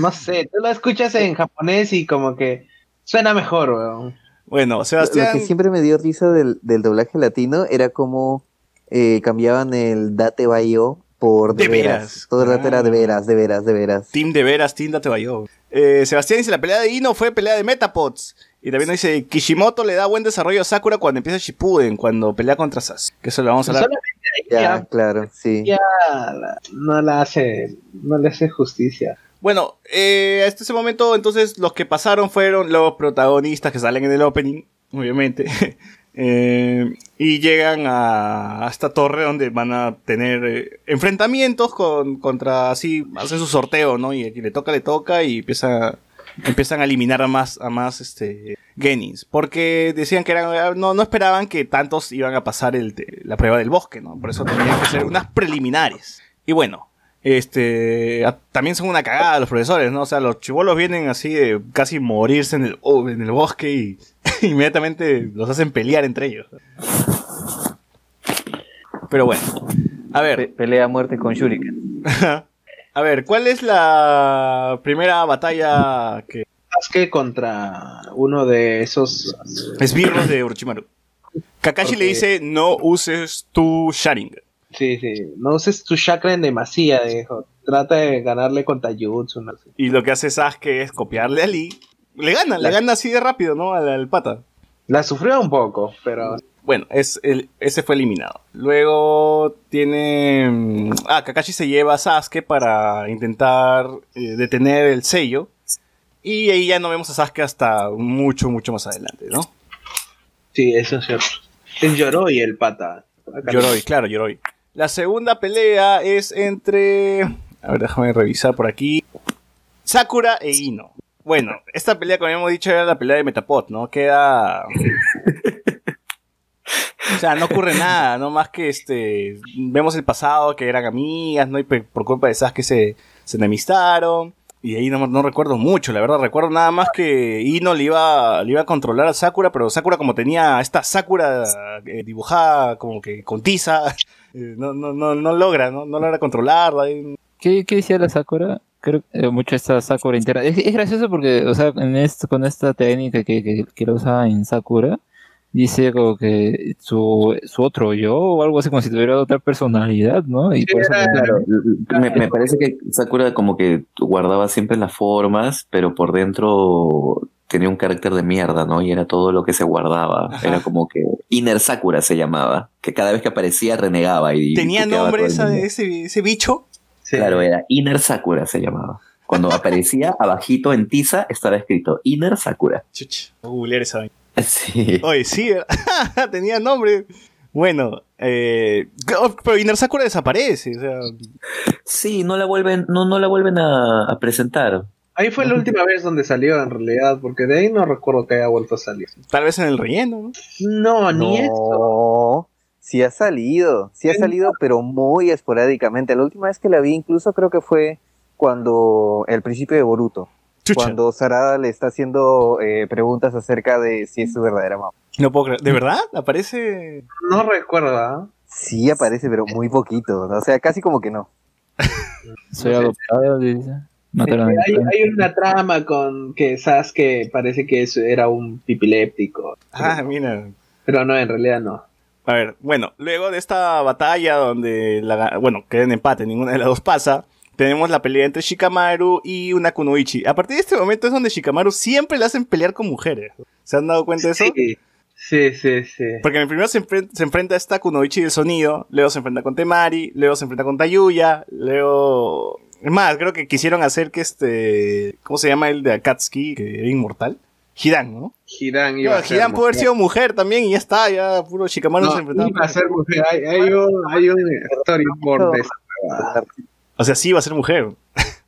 No sé, tú lo escuchas en japonés y como que suena mejor, weón. Bueno, Lo lo Sebastián... que siempre me dio risa del, del doblaje latino era como eh, cambiaban el date bayo por de, De veras. veras. Todo el rato era de Ah. veras, de veras, de veras. Team de veras, Team Date Bayo. Eh, Sebastián dice, la pelea de Ino fue pelea de Metapods. Y también dice, Kishimoto le da buen desarrollo a Sakura cuando empieza Shippuden, cuando pelea contra Sasuke. Que eso lo vamos a hablar. Ya, ya, claro, sí. ya no la hace, no le hace justicia. Bueno, eh, hasta ese momento, entonces, los que pasaron fueron los protagonistas que salen en el opening, obviamente. [laughs] Eh, y llegan a, a esta torre donde van a tener eh, enfrentamientos con, contra, así, hacen su sorteo, ¿no? Y a quien le toca, le toca y empieza, empiezan a eliminar a más, a más, este, Genins. Porque decían que eran, no, no esperaban que tantos iban a pasar el, la prueba del bosque, ¿no? Por eso tenían que ser unas preliminares. Y bueno, este a- también son una cagada los profesores, ¿no? O sea, los chivolos vienen así de casi morirse en el, oh, en el bosque y [laughs] inmediatamente los hacen pelear entre ellos. Pero bueno, a Pe- ver, pelea a muerte con Shuriken. [laughs] a ver, ¿cuál es la primera batalla que Sasuke contra uno de esos esbirros de Orochimaru? Kakashi Porque- le dice, no uses tu Sharingan. Sí, sí. No uses tu chakra en demasía, dijo. Trata de ganarle con no sé. Y lo que hace Sasuke es copiarle a Lee. Le gana, le La- gana así de rápido, ¿no? Al, al pata. La sufrió un poco, pero Bueno, es el, ese fue eliminado. Luego tiene... mm, Ah, Kakashi se lleva a Sasuke para intentar eh, detener el sello. Y ahí ya no vemos a Sasuke hasta mucho, mucho más adelante, ¿no? sí, eso es cierto. Es Yoroi el pata. Yoroi, claro, Yoroi. La segunda pelea es entre... A ver, déjame revisar por aquí. Sakura e Ino. Bueno, esta pelea, como habíamos dicho, era la pelea de Metapod, ¿no? Queda... [laughs] O sea, no ocurre nada, no más que este vemos el pasado que eran amigas, ¿no? Y por culpa de Sasuke se, se enemistaron. Y ahí no, no recuerdo mucho, la verdad. Recuerdo nada más que Ino le iba, le iba a controlar a Sakura, pero Sakura como tenía esta Sakura eh, dibujada como que con tiza, [laughs] eh, no, no, no, no logra, ¿no? No logra controlarla. ¿Qué, qué decía la Sakura? Creo que eh, mucho esta Sakura interna. Es, es gracioso porque, o sea, en esto, con esta técnica que, que, que lo usa en Sakura, dice como que su, su otro yo o algo así como si tuviera otra personalidad, ¿no? Y Sí, por eso era- Claro, me, me parece que Sakura como que guardaba siempre las formas, pero por dentro tenía un carácter de mierda, ¿no? Y era todo lo que se guardaba. Ajá. Era como que Inner Sakura se llamaba, que cada vez que aparecía renegaba y ¿Tenía nombre esa- ese, ese bicho? Sí. Claro, era Inner Sakura se llamaba. Cuando [laughs] aparecía abajito en tiza estaba escrito Inner Sakura. Chuch, voy a googlear esa vaina. [laughs] Sí. Oye, sí, [laughs] tenía nombre. Bueno, eh, pero Inner Sakura desaparece, o sea, Sí, no la vuelven, no, no la vuelven a, a presentar. Ahí fue la última vez donde salió en realidad, porque de ahí no recuerdo que haya vuelto a salir. tal vez en el relleno, ¿no? No, ni eso. No, sí ha salido, sí ha salido, pero muy esporádicamente. La última vez que la vi incluso creo que fue cuando el principio de Boruto, Chucha. cuando Sarada le está haciendo eh, preguntas acerca de si es su verdadera mamá. No puedo creer. ¿De verdad? ¿Aparece? No recuerdo, ¿ah? Sí aparece, pero muy poquito. ¿no? O sea, casi como que no. [laughs] Soy adoptado, dice. Mataron hay, una trama con que Sasuke parece que eso era un pipiléptico. Ah, mira. Pero no, en realidad no. A ver, bueno, luego de esta batalla donde, la, bueno, queda en empate, ninguna de las dos pasa, tenemos la pelea entre Shikamaru y una Kunoichi. A partir de este momento es donde Shikamaru siempre le hacen pelear con mujeres. ¿Se han dado cuenta de eso? Sí, sí, sí. sí. Porque en el primero se, enfren- se enfrenta a esta Kunoichi del sonido, luego se enfrenta con Temari, luego se enfrenta con Tayuya, luego... Es más, creo que quisieron hacer que este... ¿Cómo se llama el de Akatsuki? Que era inmortal. Hidan, ¿no? Hidan iba Claro, a ser Hidan pudo haber sido mujer también y ya está, ya puro Shikamaru se No, enfrentaba. iba a ser mujer. Hay, hay un, hay un storyboard de esa. O sea, sí iba a ser mujer.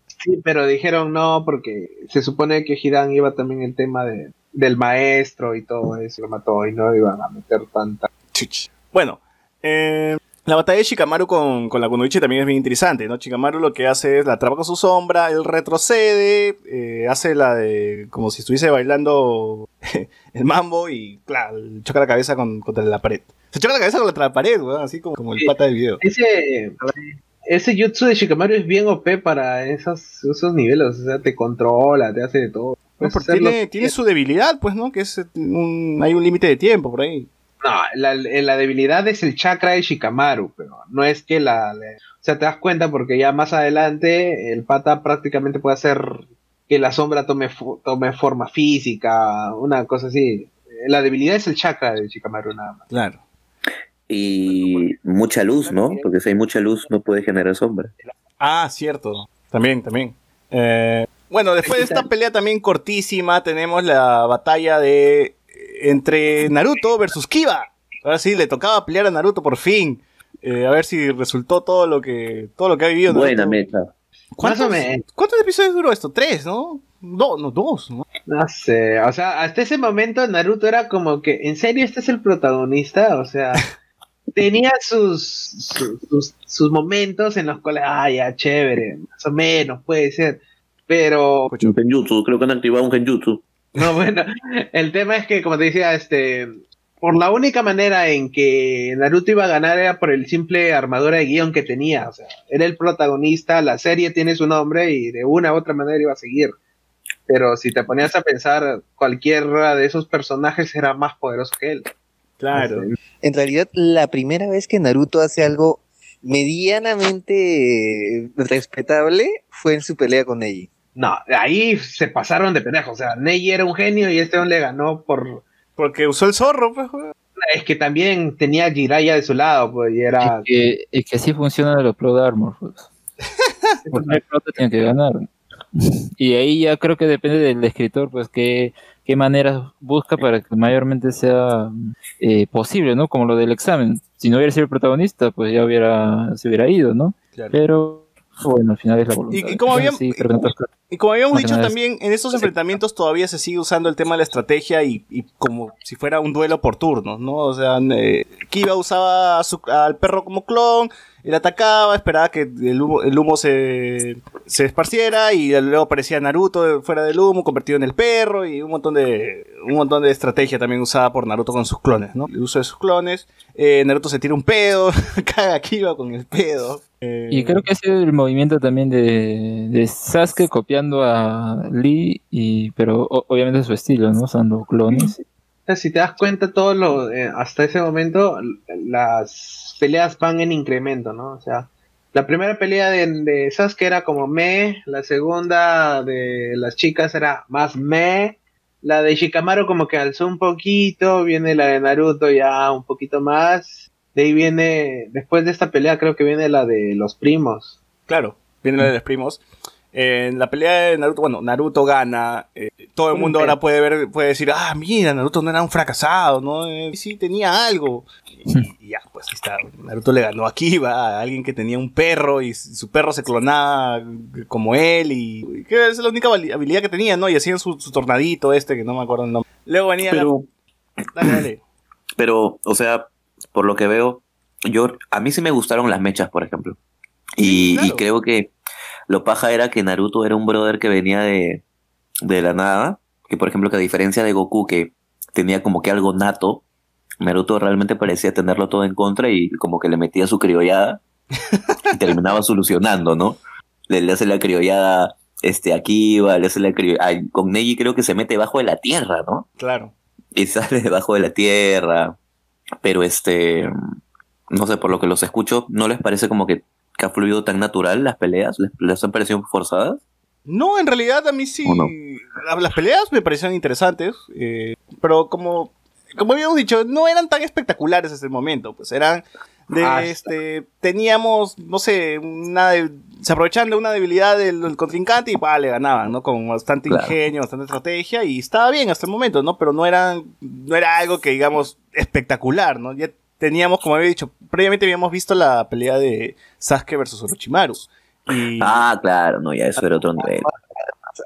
Sí, pero dijeron no porque se supone que Hidan iba también el tema de, del maestro y todo eso, lo mató y no iban a meter tanta. Chuch. Bueno, eh, la batalla de Shikamaru con, con la Kunoichi también es bien interesante, ¿no? Shikamaru lo que hace es la atrapa con su sombra, él retrocede, eh, hace la de. como si estuviese bailando [laughs] el mambo y, claro, choca la cabeza con, contra la pared. Se choca la cabeza contra la pared, weón, así como, como el pata del video. Ese, ese jutsu de Shikamaru es bien OP para esos, esos niveles, o sea, te controla, te hace de todo. No, tiene, tiene su debilidad, pues, ¿no? Que es un, hay un límite de tiempo por ahí. No, la, la debilidad es el chakra de Shikamaru, pero no es que la... le- o sea, te das cuenta porque ya más adelante el pata prácticamente puede hacer que la sombra tome, tome forma física, una cosa así. La debilidad es el chakra de Shikamaru nada más. Claro. Y mucha luz, ¿no? Porque si hay mucha luz no puede generar sombra. Ah, cierto. También, también. Eh, bueno, después de esta pelea también cortísima, tenemos la batalla de entre Naruto versus Kiba. Ahora sí, le tocaba pelear a Naruto por fin. Eh, a ver si resultó todo lo que todo lo que ha vivido. Buena Naruto. meta. ¿Cuántos. ¿Cuántos episodios duró esto? Tres, ¿no? No, no, dos. ¿no? No sé, o sea, hasta ese momento Naruto era como que, ¿en serio este es el protagonista? O sea, [laughs] tenía sus, sus, sus- sus momentos en los cuales, ah, ya, chévere, más o menos, puede ser. Pero, Un genjutsu, creo que han activado un genjutsu. no, bueno, el tema es que, como te decía, este, por la única manera en que Naruto iba a ganar era por el simple armadura de guion que tenía. O sea, era el protagonista, la serie tiene su nombre y de una u otra manera iba a seguir. Pero si te ponías a pensar, cualquiera de esos personajes era más poderoso que él. Claro. En realidad, la primera vez que Naruto hace algo medianamente respetable fue en su pelea con Neji. No, ahí se pasaron de pendejo. O sea, Neji era un genio y este hombre le ganó por. Porque usó el zorro, pues. Es que también tenía a Jiraiya de su lado, pues, y era. Es que, es que así funciona los Pro Armor. Pues. [laughs] Porque el prota tiene que ganar. Y ahí ya creo que depende del escritor, pues qué, qué maneras busca para que mayormente sea eh, posible, ¿no? Como lo del examen. Si no hubiera sido el protagonista, pues ya hubiera, se hubiera ido, ¿no? Claro. Pero bueno, al final es la voluntad. Y- y como habíamos- Sí, Y como habíamos dicho también, en estos enfrentamientos todavía se sigue usando el tema de la estrategia y, y como si fuera un duelo por turnos, ¿no? O sea, eh, Kiba usaba a su- al perro como clon, él atacaba, esperaba que el humo, el humo se, se esparciera y luego aparecía Naruto fuera del humo, convertido en el perro y un montón de un montón de estrategia también usada por Naruto con sus clones, ¿no? El uso de sus clones, eh, Naruto se tira un pedo, [laughs] caga a Kiba con el pedo. eh, Y creo que sido el movimiento también de, de Sasuke copiando a Lee, y, pero o- obviamente su estilo, ¿no? Usando clones. Si te das cuenta, todo lo, eh, hasta ese momento, las peleas van en incremento, ¿no? O sea, la primera pelea de, de Sasuke era como me, la segunda de las chicas era más me, la de Shikamaru como que alzó un poquito, viene la de Naruto ya un poquito más, de ahí viene, después de esta pelea creo que viene la de los primos. Claro, viene la de los primos. En la pelea de Naruto, bueno, Naruto gana. eh, todo el Un mundo ahora puede ver, puede decir, ah, mira, Naruto no era un fracasado, ¿no? Eh, sí, tenía algo. Y, y ya, pues ahí está. Naruto le ganó a Kiba, a alguien que tenía un perro y su perro se clonaba como él y que es la única habilidad que tenía, ¿no? Y hacían su, su tornadito este, que no me acuerdo el nombre. Luego venía la- Pero, Dale, dale. [clears throat] pero, o sea, por lo que veo, yo, a mí sí me gustaron las mechas, por ejemplo. Y, Sí, claro. y creo que lo paja era que Naruto era un brother que venía de, de la nada. Que por ejemplo, que a diferencia de Goku, que tenía como que algo nato. Naruto realmente parecía tenerlo todo en contra y como que le metía su criollada y [laughs] terminaba solucionando, ¿no? Le, le hace la criollada este, aquí va, le hace la criollada. Con Neji creo que se mete debajo de la tierra, ¿no? Claro. y sale debajo de la tierra. Pero este, no sé, por lo que los escucho, ¿no les parece como que, que ha fluido tan natural las peleas? ¿Les, les han parecido forzadas? No, en realidad a mí sí. Las peleas me parecían interesantes, eh, pero como, como habíamos dicho, no eran tan espectaculares hasta el momento. Pues eran de Ah, este. Teníamos, no sé, una de- se aprovechaban de una debilidad del, del contrincante y pa, le ganaban, ¿no? Con bastante Claro. ingenio, bastante estrategia y estaba bien hasta el momento, ¿no? Pero no eran, no era algo que digamos espectacular, ¿no? Ya teníamos, como había dicho, previamente habíamos visto la pelea de Sasuke versus Orochimaru. Y, Ah, claro, no, ya eso era otro nivel.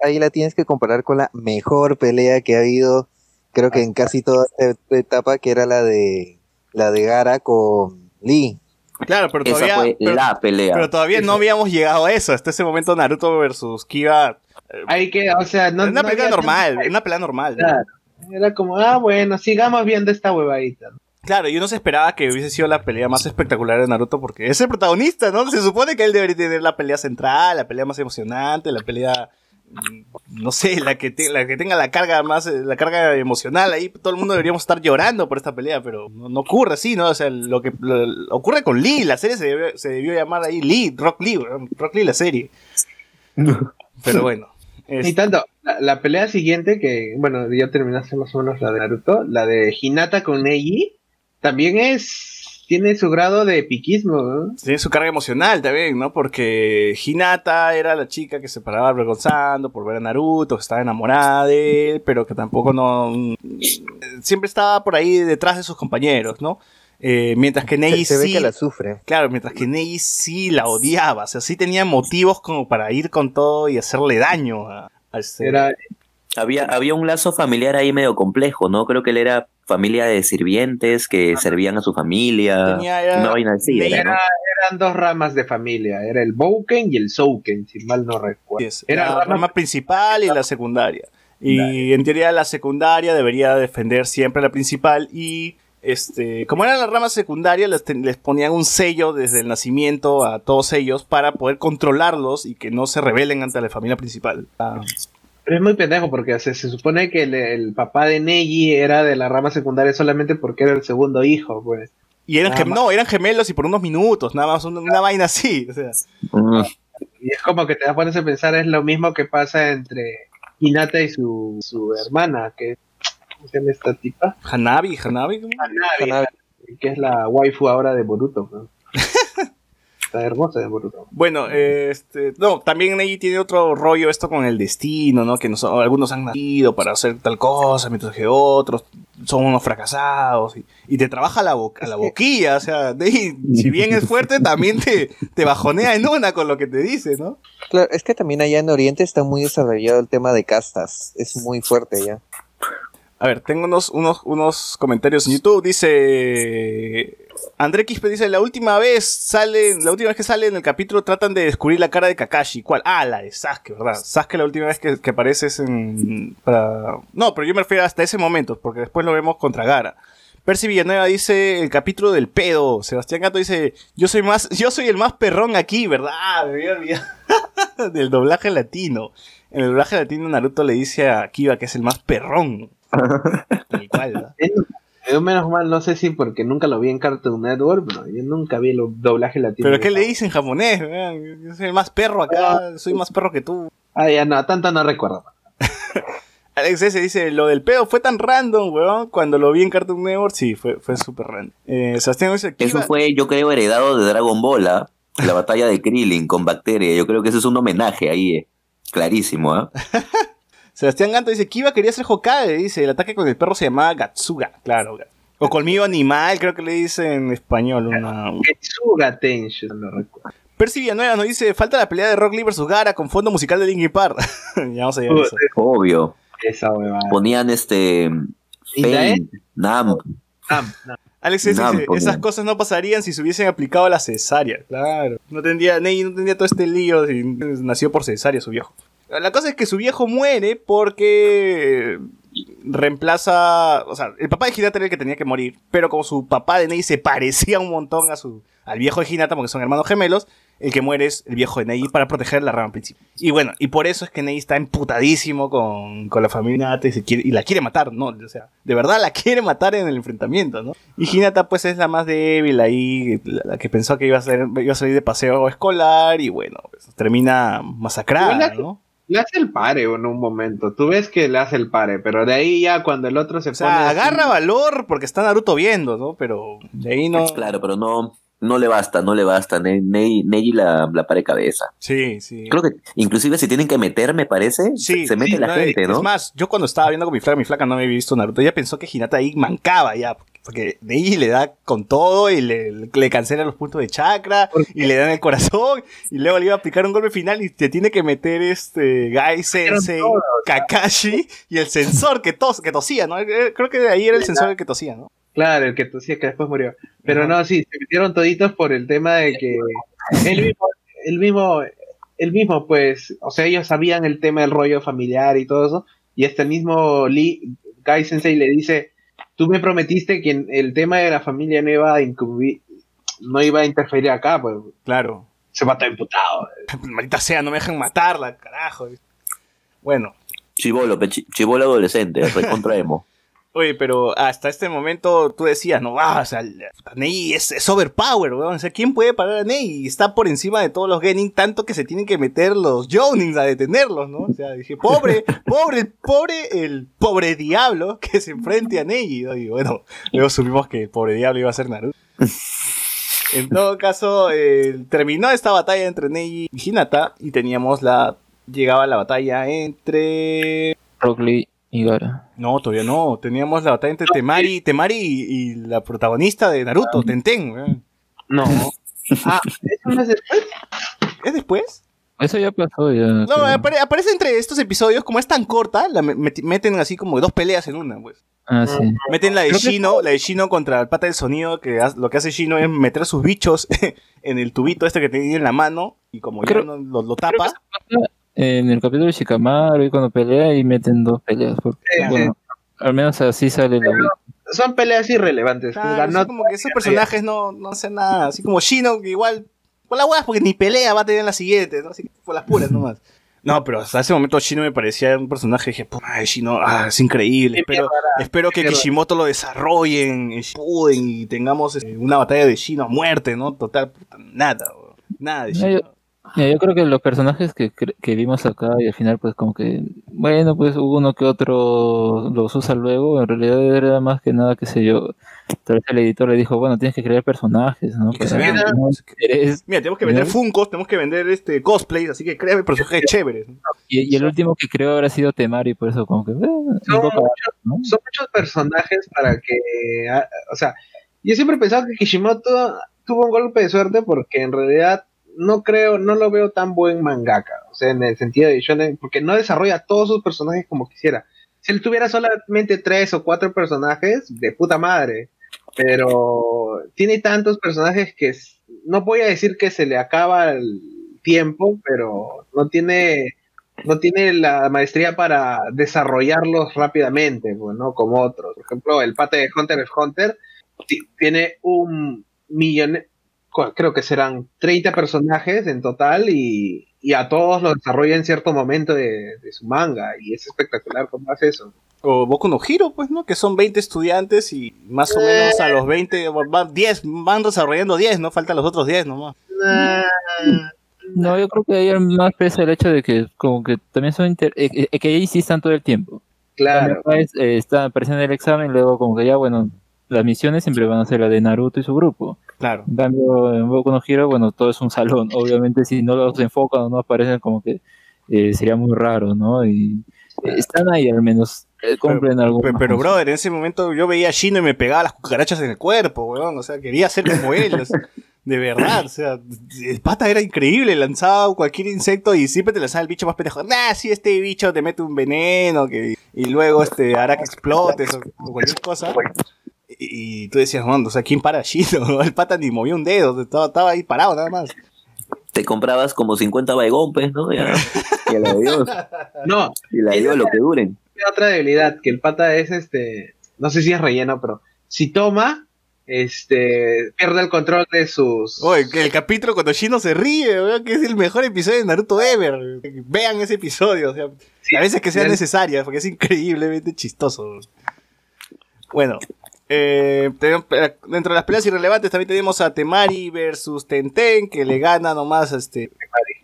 Ahí la tienes que comparar con la mejor pelea que ha habido, creo que en casi toda esta etapa, que era la de la de Gara con Lee. claro, pero Esa todavía, fue pero- la pelea. Pero todavía no habíamos llegado a eso. Hasta ese momento Naruto versus Kiba. Hay que, o sea, no. Era una no pelea normal, una pelea normal. ¿no? Claro. Era como, ah, bueno, sigamos viendo esta huevadita. Claro, yo no se esperaba que hubiese sido la pelea más espectacular de Naruto porque es el protagonista, ¿no? Se supone que él debería tener la pelea central, la pelea más emocionante, la pelea mm, no sé, la que, te- la que tenga la carga más, eh, la carga emocional ahí, todo el mundo deberíamos estar llorando por esta pelea, pero no, no ocurre así, ¿no? O sea, lo que lo- lo- ocurre con Lee, la serie se debió, se debió llamar ahí Lee, Rock Lee, Rock Lee la serie. Pero bueno. es- Ni tanto, la, la pelea siguiente, que, bueno, ya terminaste más o menos la de Naruto, la de Hinata con Neji, también es, tiene su grado de piquismo, ¿no? tiene su carga emocional también, ¿no? Porque Hinata era la chica que se paraba avergonzando por ver a Naruto, que estaba enamorada de él, pero que tampoco no... Siempre estaba por ahí detrás de sus compañeros, ¿no? Eh, mientras que Neji Se, se ve sí... que la sufre. Claro, mientras que Neji sí la odiaba, o sea, sí tenía motivos como para ir con todo y hacerle daño a, a este... Era, Había, había un lazo familiar ahí medio complejo, ¿no? Creo que él era familia de sirvientes que servían a su familia. Tenía- era- una vaina así, Neji era, ¿no? eran dos ramas de familia, era el Bouken y el Souken, si mal no recuerdo. Era la rama- rama principal y la secundaria. Y en teoría la secundaria debería defender siempre a la principal y este, como eran las ramas secundarias, les, les ponían un sello desde el nacimiento a todos ellos para poder controlarlos y que no se rebelen ante la familia principal. Ah, Pero es muy pendejo porque o sea, se supone que el, el papá de Neji era de la rama secundaria solamente porque era el segundo hijo, pues. y eran gem- no, eran gemelos y por unos minutos, nada más, una, una vaina así. o sea. Mm, Y es como que te pones a pensar, es lo mismo que pasa entre Hinata y su, su hermana, que ¿cómo se llama esta tipa? Hanabi, Hanabi. Hanabi, Hanabi. que es la waifu ahora de Boruto. ¿no? Está hermosa de Boruto. Bueno, este, no, también Neji tiene otro rollo esto con el destino, ¿no? Que nos- algunos han nacido para hacer tal cosa, mientras que otros son unos fracasados y, y te trabaja la, boca, la boquilla, o sea, Neji, si bien es fuerte, también te, te bajonea en una con lo que te dice, ¿no? Claro, es que también allá en Oriente está muy desarrollado el tema de castas. Es muy fuerte allá. A ver, tengo unos, unos, unos comentarios en YouTube. Dice. André Quispe dice: La última vez sale. La última vez que sale en el capítulo tratan de descubrir la cara de Kakashi. ¿Cuál? Ah, la de Sasuke, ¿verdad? Sasuke la última vez que, aparece es en. No, pero yo me refiero hasta ese momento, porque después lo vemos contra Gara. Percy Villanueva dice el capítulo del pedo. Sebastián Gato dice, yo soy más, yo soy el más perrón aquí, ¿verdad? Me había olvidado. [laughs] Del doblaje latino. En el doblaje latino Naruto le dice a Kiba que es el más perrón. ¿Verdad? [laughs] Yo menos mal, no sé si porque nunca lo vi en Cartoon Network, pero yo nunca vi el doblaje latino. Pero ¿qué le dice en japonés? weón? Yo soy el más perro acá, soy más perro que tú. Ah, ya no, tanto no recuerdo. [laughs] Alex S dice, lo del pedo fue tan random, weón. Cuando lo vi en Cartoon Network, sí, fue, fue súper random. Eh, Sebastián dice, Eso fue, yo creo, heredado de Dragon Ball, ¿ah? La batalla de Krillin con Bacteria. Yo creo que ese es un homenaje ahí, eh. Clarísimo, ¿ah? [laughs] Sebastián Ganto dice, Kiba quería ser Hokage, dice, el ataque con el perro se llamaba Gatsuga, claro. O colmillo animal, creo que le dice en español. Una... Ketsuga Tenshu, no lo recuerdo. Percy Villanueva nos dice, falta la pelea de Rock Lee vs Gara con fondo musical de Linkin Park. [laughs] ya vamos a llegar a eso. Obvio. Esa huevada. Ponían este. ¿Y la Pain, Nam. Ah, no. Alex. Nam, dice, esas cosas no pasarían si se hubiesen aplicado a la cesárea. Claro. No tendría, Ney no tendría todo este lío si nació por cesárea su viejo. La cosa es que su viejo muere porque reemplaza, o sea, el papá de Hinata era el que tenía que morir, pero como su papá de Neji se parecía un montón a su al viejo de Hinata porque son hermanos gemelos, el que muere es el viejo de Neji para proteger la rama principal. Y bueno, y por eso es que Neji está emputadísimo con, con la familia Hinata y, se quiere, y la quiere matar, ¿no? O sea, de verdad la quiere matar en el enfrentamiento, ¿no? Y Hinata pues es la más débil ahí, la, que pensó que iba a, ser, iba a salir de paseo escolar y bueno, pues, termina masacrada, ¿no? Le hace el pare en un momento. Tú ves que le hace el pare, pero de ahí ya cuando el otro se O pone. sea, así- agarra valor porque está Naruto viendo, ¿no? Pero de ahí no... Claro, pero no, no le basta, no le basta. Ne- Ne- Neji la, la pare cabeza. Sí, sí. Creo que inclusive se tienen que meter, me parece. Sí, se mete sí, la no, gente, es ¿no? más, yo cuando estaba viendo con mi flaca, mi flaca no había visto Naruto, ella pensó que Hinata ahí mancaba ya, porque ahí le da con todo y le, le cancela los puntos de chakra y le dan el corazón y luego le iba a aplicar un golpe final y te tiene que meter este Gai Sensei, Kakashi y el sensor que, tos, que tosía, ¿no? Eh, Creo que de ahí era el sensor el que tosía, ¿no? Claro, el que tosía que después murió. Pero no, sí, se metieron toditos por el tema de que el mismo, el mismo, el mismo, pues, o sea, ellos sabían el tema del rollo familiar y todo eso, y hasta el mismo Lee, Guy Sensei le dice, tú me prometiste que en el tema de la familia no iba a no iba a interferir acá, pues Claro. se va a estar imputado. [laughs] Maldita sea, no me dejan matarla, carajo. Bueno, Chivolo, chivolo adolescente, recontra emo. [laughs] Oye, pero hasta este momento tú decías, no, ah, o sea, Ney es, es overpower, weón. O sea, ¿quién puede parar a Ney? Está por encima de todos los Genin, tanto que se tienen que meter los Jonins a detenerlos, ¿no? O sea, dije, pobre, [laughs] pobre, pobre, el pobre diablo que se enfrente a Ney. Y bueno, luego supimos que el pobre diablo iba a ser Naruto. [laughs] En todo caso, eh, terminó esta batalla entre Neji y Hinata y teníamos la... Llegaba la batalla entre... Rock Lee y Gara. No, todavía no. Teníamos la batalla entre Temari, Temari y, y la protagonista de Naruto, Tenten. weón. No. Ah, ¿eso no es después? ¿Es después? Eso ya pasó, ya. No, creo. apare- aparece entre estos episodios, como es tan corta, la me- meten así como dos peleas en una, pues. Ah, sí. Meten la de Creo que Shino, la de Shino contra el pata del sonido, que ha- lo que hace Shino es meter sus bichos [laughs] en el tubito este que tiene en la mano, y como ya Creo- no lo, lo Creo que tapa, en el capítulo de Shikamaru y cuando pelea y meten dos peleas. Porque, Sí, bueno, al menos así sale la Son peleas irrelevantes. claro, así como que esos personajes no, no hacen nada, así como Shino, que igual, por la hueá, porque ni pelea va a tener en la siguiente, ¿no? Así que por las puras [laughs] nomás. No, pero hasta ese momento Shino me parecía un personaje, dije, "Puta, Shino, ah, es increíble, espero, mierda, espero que. Kishimoto lo desarrollen en Shippuden y tengamos eh, una batalla de Shino a muerte, ¿no? Total, puta, nada, nada de No, Shino. yo- yo creo que los personajes que, cre- que vimos acá y al final pues como que, bueno, pues hubo uno que otro los usa luego, en realidad era más que nada, qué sé yo, tal vez el editor le dijo, bueno, tienes que crear personajes, ¿no? Que se que no interés. Mira, tenemos que vender ¿Ya? Funkos, tenemos que vender este cosplays, así que créame personajes chéveres. ¿no? Y, y el último que creo habrá sido Temari, por eso como que... eh, Son poco, ¿no? son muchos personajes para que, ah, o sea, yo siempre he pensado que Kishimoto tuvo un golpe de suerte porque en realidad no creo, no lo veo tan buen mangaka, o sea, en el sentido de shonen, porque no desarrolla todos sus personajes como quisiera. Si él tuviera solamente tres o cuatro personajes, de puta madre, pero tiene tantos personajes que no voy a decir que se le acaba el tiempo, pero no tiene no tiene la maestría para desarrollarlos rápidamente, pues, ¿no? Como otros. Por ejemplo, el pate de Hunter x Hunter ti- tiene un millón, creo que serán 30 personajes en total y, y a todos los desarrolla en cierto momento de, de su manga y es espectacular cómo hace eso. O Boku no Hiro, pues, ¿no? Que son 20 estudiantes y más o menos a los 20, van 10, van desarrollando 10, ¿no? Faltan los otros 10 nomás. No, yo creo que ahí más pesa el hecho de que como que también son... inter- eh, eh, que ahí sí están todo el tiempo. claro. También, pues, eh, está apareciendo el examen, luego como que ya, bueno, las misiones siempre van a ser la de Naruto y su grupo. Claro. En cambio, en Boku no Hero, bueno, todo es un salón. [laughs] Obviamente, si no los enfocan o no aparecen, como que eh, sería muy raro, ¿no? Y eh, están ahí al menos, eh, cumplen algo. Pero, pero, brother, en ese momento yo veía a Shino y me pegaba las cucarachas en el cuerpo, weón. O sea, quería ser como [laughs] él. o sea, de verdad, o sea, el pata era increíble, lanzaba cualquier insecto y siempre te lanzaba el bicho más pendejo. Nah, si este bicho te mete un veneno que, y luego este hará que explotes o, o cualquier cosa. Y, y tú decías, man, o sea, ¿quién para a Shino? [laughs] El pata ni movía un dedo, estaba, estaba ahí parado nada más. Te comprabas como 50 baigompes, ¿no? Ya, y a la de Dios. [laughs] No, Y la de Dios lo que duren. otra debilidad, que el pata es este, no sé si es relleno, pero si toma, este, pierde el control de sus... Oye, el capítulo cuando Shino se ríe, que es el mejor episodio de Naruto ever. Vean ese episodio, o sea, Sí, a veces que sea necesaria, porque es increíblemente chistoso. Bueno, eh, tenemos- dentro de las peleas irrelevantes también tenemos a Temari versus Tenten, que le gana nomás este,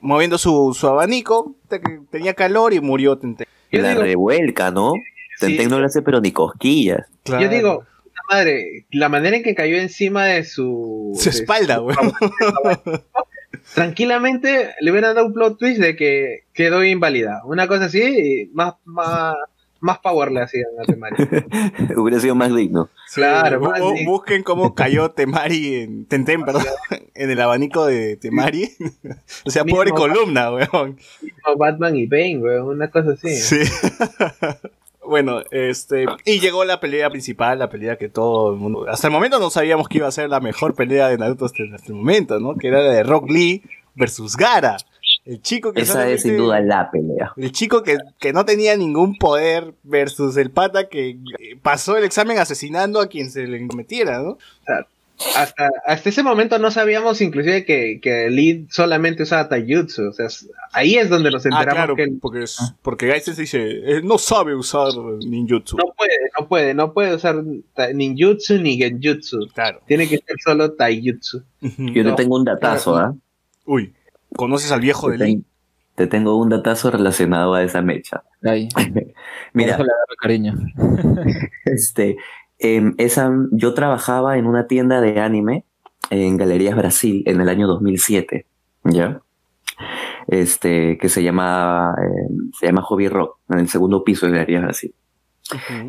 moviendo su, su abanico, te- que tenía calor y murió Tenten. Yo la digo- revuelca, ¿no? Sí. Tenten no le hace pero ni cosquillas. Yo digo, puta madre, la manera en que cayó encima de su... Su de espalda, weón. [laughs] Tranquilamente le hubieran dado un plot twist de que quedó inválida. Una cosa así, y más, más, más power le hacían a Temari. [laughs] Hubiera sido más digno. Claro, bu- sí. busquen cómo cayó Temari en Tenten, perdón, [laughs] en el abanico de Temari. [laughs] o sea, pobre columna, weón. Como Batman y Bane, weón, una cosa así. Sí. bueno, este. Y llegó la pelea principal, la pelea que todo el mundo. Hasta el momento no sabíamos que iba a ser la mejor pelea de Naruto hasta, hasta el momento, ¿no? Que era la de Rock Lee versus Gara. El chico que Esa es sin duda la pelea. El chico que, que no tenía ningún poder versus el pata que eh, pasó el examen asesinando a quien se le metiera, ¿no? Hasta, hasta ese momento no sabíamos inclusive que, que Lee solamente usaba Taijutsu. O sea, ahí es donde nos Ah, enteramos claro, que él porque, es- porque Gai Sensei dice, él no sabe usar ninjutsu. no puede, no puede, no puede usar ninjutsu ni genjutsu. Claro. Tiene que ser solo taijutsu. Yo No. te tengo un datazo, ¿ah? Uy, ¿conoces al viejo de Te, Lee? te tengo un datazo relacionado a esa mecha. Ahí. [laughs] Mira, le agarro cariño. [laughs] este, em, esa, yo trabajaba en una tienda de anime en Galerías Brasil en el año 2007, ¿ya? Este, que se llama, em, se llama Hobby Rock, en el segundo piso de Galerías Brasil.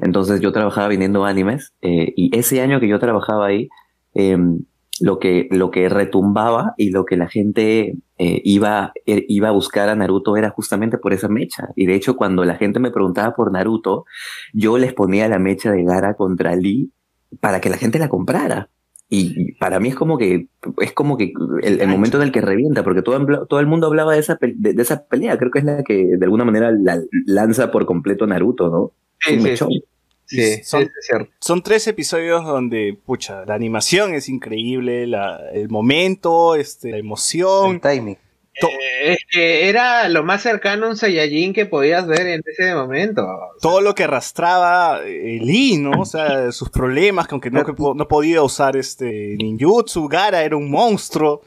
Entonces yo trabajaba vendiendo animes eh, y ese año que yo trabajaba ahí, em, lo, que, lo que retumbaba y lo que la gente eh, iba, eh, iba a buscar a Naruto era justamente por esa mecha. Y de hecho cuando la gente me preguntaba por Naruto, yo les ponía la mecha de Gara contra Lee para que la gente la comprara. Y para mí es como que es como que el, el momento en el que revienta, porque todo, todo el mundo hablaba de esa, pe- de, de esa pelea. Creo que es la que de alguna manera la lanza por completo Naruto, ¿no? Sí, sí, sí, sí, Son- sí, es cierto. Son tres episodios donde, pucha, la animación es increíble, la- el momento, este, la emoción. El timing. Eh, es que era lo más cercano a un Saiyajin que podías ver en ese momento. todo lo que arrastraba eh, Lee, ¿no? O sea, [laughs] sus problemas, que aunque no, que po- no podía usar este ninjutsu, Gara era un monstruo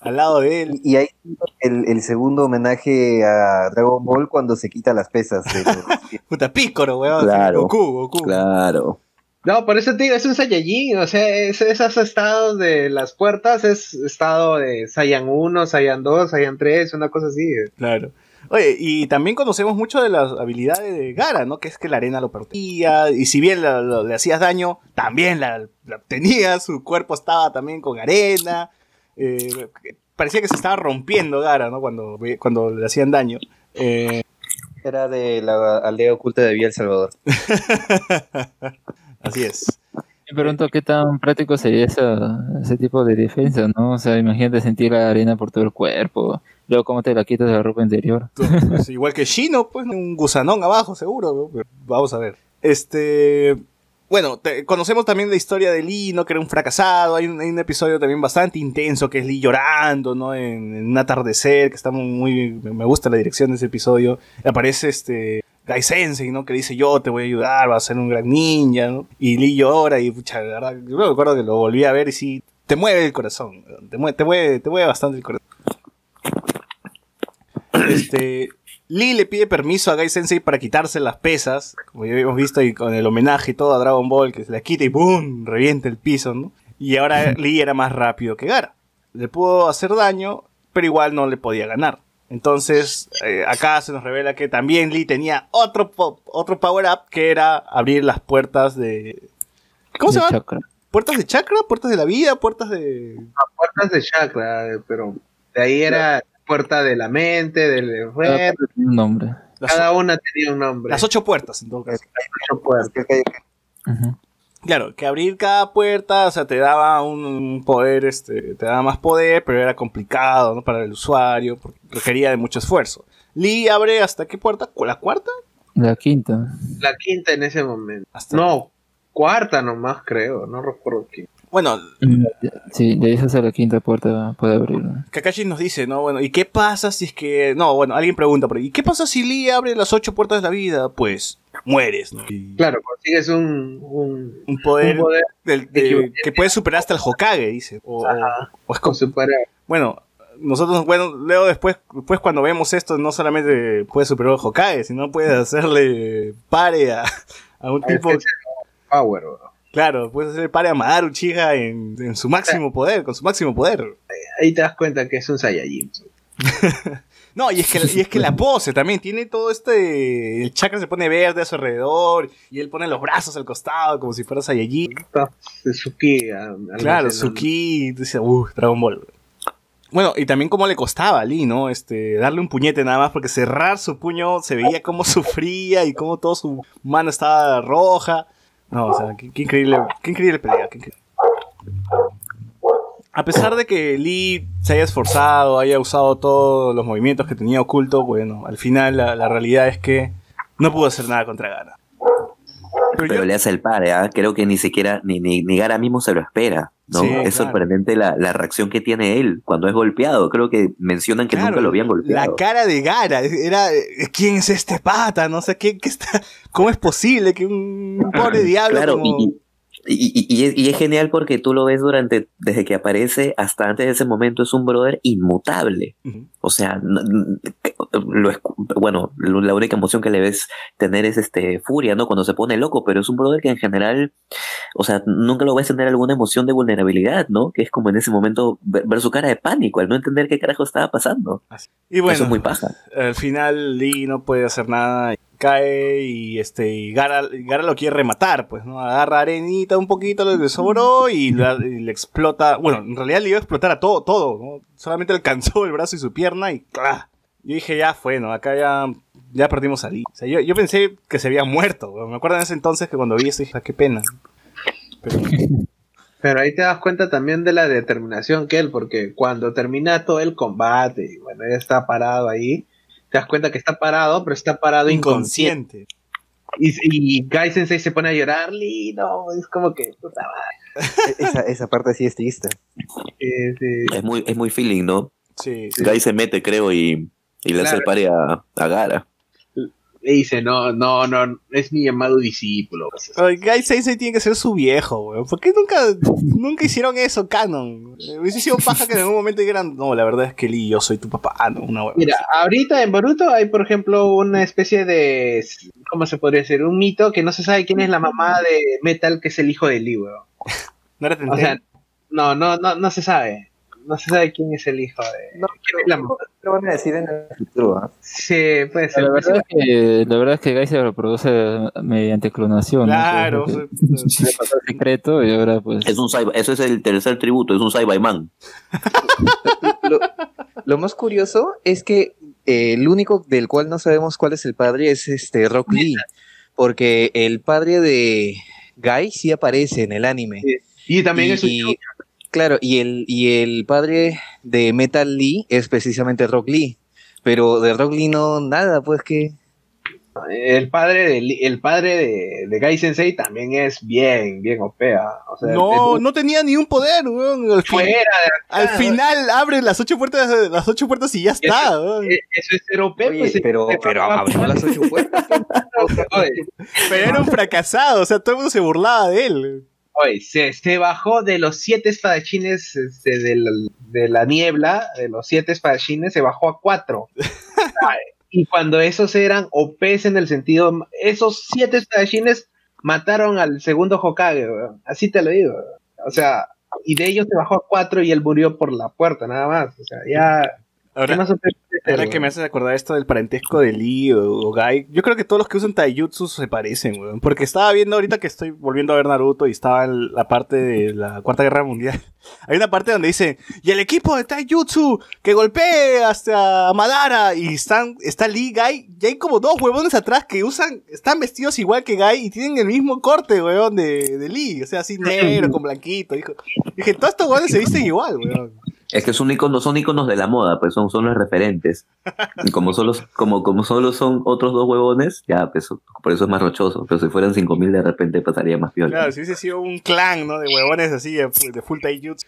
al lado de él. Y ahí el, el segundo homenaje a Dragon Ball cuando se quita las pesas. de los- [laughs] Puta, Pícoro, weón. Claro. Goku, Goku. Claro. No, por eso te digo, es un Saiyajin, o sea, es- esos estados de las puertas es estado de Saiyan 1, Saiyan 2, Saiyan 3, una cosa así. Claro. Oye, y también conocemos mucho de las habilidades de Gara, ¿no? Que es que la arena lo partía, y si bien la- la- le hacías daño, también la, la obtenía, su cuerpo estaba también con arena. Eh, parecía que se estaba rompiendo Gara, ¿no? Cuando, ve- cuando le hacían daño. Eh, Era de la aldea oculta de Villa El Salvador. [laughs] así es. Me pregunto qué tan práctico sería esa, ese tipo de defensa, ¿no? O sea, imagínate sentir la arena por todo el cuerpo. Luego, ¿cómo te la quitas de la ropa interior? Pues, igual que Shino, pues un gusanón abajo, seguro. ¿no? Pero vamos a ver. Este. Bueno, te- conocemos también la historia de Lee, ¿no? Que era un fracasado. Hay un, episodio también bastante intenso que es Lee llorando, ¿no? En, un atardecer, que está muy. Me gusta la dirección de ese episodio. Aparece este. Gai Sensei, ¿no? Que dice yo te voy a ayudar, vas a ser un gran ninja, ¿no? Y Lee llora y, pucha, la verdad, yo me acuerdo que lo volví a ver y sí, te mueve el corazón, te mueve, te mueve, te mueve bastante el corazón. Este, Lee le pide permiso a Gai Sensei para quitarse las pesas, como ya habíamos visto y con el homenaje y todo a Dragon Ball, que se la quita y ¡boom! revienta el piso, ¿no? Y ahora Lee era más rápido que Gara. Le pudo hacer daño, pero igual no le podía ganar. Entonces, eh, acá se nos revela que también Lee tenía otro, po- otro power-up que era abrir las puertas de... ¿Cómo se llama? chakra. ¿Puertas de chakra? ¿Puertas de la vida? ¿Puertas de...? Puertas de chakra, eh, pero de ahí era puerta de la mente, del tiene un nombre. Las, cada una tenía un nombre. las ocho puertas, en todo caso. ocho puertas. Claro, que abrir cada puerta, o sea, te daba un poder, este, te daba más poder, pero era complicado, ¿no? Para el usuario, porque requería de mucho esfuerzo. Lee abre hasta qué puerta? ¿La cuarta? La quinta. La quinta en ese momento. Hasta- No, cuarta nomás creo, no recuerdo. Bueno, Sí, de esas a la quinta puerta puede abrir. ¿no? Kakashi nos dice, ¿no? Bueno, ¿y qué pasa si es que... No, bueno, alguien pregunta por ahí. ¿Y qué pasa si Lee abre las ocho puertas de la vida? Pues mueres, ¿no? Y Claro, consigues un, un, Un poder, un poder del- de- equivalente. que puede superar hasta el Hokage, dice. O, o- Ajá. o es como- super bueno, nosotros, bueno, luego después, después cuando vemos esto, no solamente puede superar al Hokage, sino puede hacerle pare a, a un tipo... power. bro. Claro, puede hacerle pare a Madara Uchiha en, en su máximo poder, con su máximo poder. Ahí te das cuenta que es un Saiyajin. [laughs] No, y es que, y es que la pose también tiene todo este. El chakra se pone verde a su alrededor y él pone los brazos al costado como si fuera Saiyajin. Claro. Suki, dice, uh, Dragon Ball. Bueno, y también cómo le costaba a Lee, ¿no? Este, darle un puñete nada más, porque cerrar su puño se veía cómo sufría y cómo toda su mano estaba roja. No, o sea, qué, increíble, qué increíble pelea. A pesar de que Lee se haya esforzado, haya usado todos los movimientos que tenía oculto, bueno, al final la, la realidad es que no pudo hacer nada contra Gara. Pero Pero yo- le hace el padre, ¿ah? creo que ni siquiera, ni, ni, ni Gara mismo se lo espera, ¿no? Sí, es claro. sorprendente la, la reacción que tiene él cuando es golpeado. Creo que mencionan que Claro, nunca lo habían La golpeado. cara de Gara era eh, ¿quién es este pata? No sé qué, qué está ¿Cómo es posible que un pobre [laughs] diablo Claro, como- y, y, y- y es, y es genial porque tú lo ves durante, desde que aparece hasta antes de ese momento, es un brother inmutable. O sea, lo bueno, lo- la única emoción que le ves tener es este furia, ¿no? Cuando se pone loco, pero es un brother que en general, o sea, nunca lo ves tener alguna emoción de vulnerabilidad, ¿no? Que es como en ese momento ver, ver su cara de pánico, al no entender qué carajo estaba pasando. Y bueno, Eso es muy paja. al final Lee no puede hacer nada, cae y este y Gara, Gara lo quiere rematar, pues, ¿no? Agarra arenita un poquito, lo que sobró y, le explota, bueno, en realidad le iba a explotar a todo, todo, ¿no? Solamente alcanzó el brazo y su pierna y ¡cla! Yo dije, ya fue, ¿no? Acá ya, ya perdimos a Lee. O sea, yo, yo pensé que se había muerto. Me acuerdo en ese entonces que cuando vi esto dije, "Ah, qué pena. Pero, Pero ahí te das cuenta también de la determinación que él, porque cuando termina todo el combate, bueno, él está parado ahí, te das cuenta que está parado, pero está parado inconsciente. inconsciente. Y, y Gai Sensei se pone a llorar, no, es como que, puta madre. Esa, esa parte sí es triste. eh, sí. Es muy, es muy feeling, ¿no? Sí, sí. Guy se mete, creo, y, y le hace el pare a, a Gara. Y dice, no, no, no, es mi llamado discípulo. Guy Sensei tiene que ser su viejo, weón. ¿Por qué nunca, nunca hicieron eso, Canon? Hubiese sido [laughs] paja que en algún momento dijeran, no, la verdad es que Lee, yo soy tu papá. Ah, no, una hueva. Mira, ahorita en Boruto hay, por ejemplo, una especie de, ¿cómo se podría decir? Un mito que no se sabe quién es la mamá de Metal, que es el hijo de Lee, weón. [laughs] ¿No era O sea, no, no, no, no se sabe. No se sabe quién es el hijo de... No, ¿Quién es la mamá? lo van a decir en el futuro. ¿ah? Sí, puede ser. La verdad es que, la verdad es que Guy se reproduce mediante clonación. ¿no? Claro. Sí, le pasó el secreto y ahora pues... Es un eso es el tercer tributo, es un Saibaiman. [laughs] Lo, lo más curioso es que eh, el único del cual no sabemos cuál es el padre es este Rock Lee. Porque el padre de Guy sí aparece en el anime. Sí. Y también Y- es un Claro, y el, y el padre de Metal Lee es precisamente Rock Lee. Pero de Rock Lee no nada, pues que. El padre de, Lee- el padre de, de Gai Sensei también es bien, bien opea. O sea, No, es- no tenía ni un poder, weón. Al, fin- fuera de al final abre las ocho puertas, las ocho puertas y ya está, weón. Eh, Eso es ser OP, Oye, pues, pero, eh, pero papá, abrió las ocho puertas. [laughs] Oye, Pero era un fracasado, o sea, todo el mundo se burlaba de él. Oye, se, se bajó de los siete espadachines este, de, la, de la niebla, de los siete espadachines, se bajó a cuatro. [laughs] Y cuando esos eran OPs en el sentido, esos siete espadachines mataron al segundo Hokage, weón. así te lo digo. O sea, y de ellos se bajó a cuatro y él murió por la puerta, nada más. O sea, ya... ¿qué Ahora, ahora que me haces acordar esto del parentesco de Lee o, o Guy, yo creo que todos los que usan Taijutsu se parecen, weón. Porque estaba viendo ahorita que estoy volviendo a ver Naruto y estaba en la parte de la Cuarta Guerra Mundial. [laughs] Hay una parte donde dice, y el equipo de Taijutsu que golpee hasta Madara y están, está Lee, Guy, y hay como dos huevones atrás que usan, están vestidos igual que Guy y tienen el mismo corte, weón, de, de Lee. O sea, así [clears throat] negro con blanquito. Dijo. Dije, todos estos huevones se visten igual, weón. Es que son iconos, son iconos de la moda, pues son, son los referentes. Y como solo, como, como solo son otros dos huevones, ya, pues por eso es más rochoso. Pero si fueran 5000 de repente pasaría más piola. Claro, si hubiese sido un clan, ¿no? De huevones así, de full- de full taijutsu.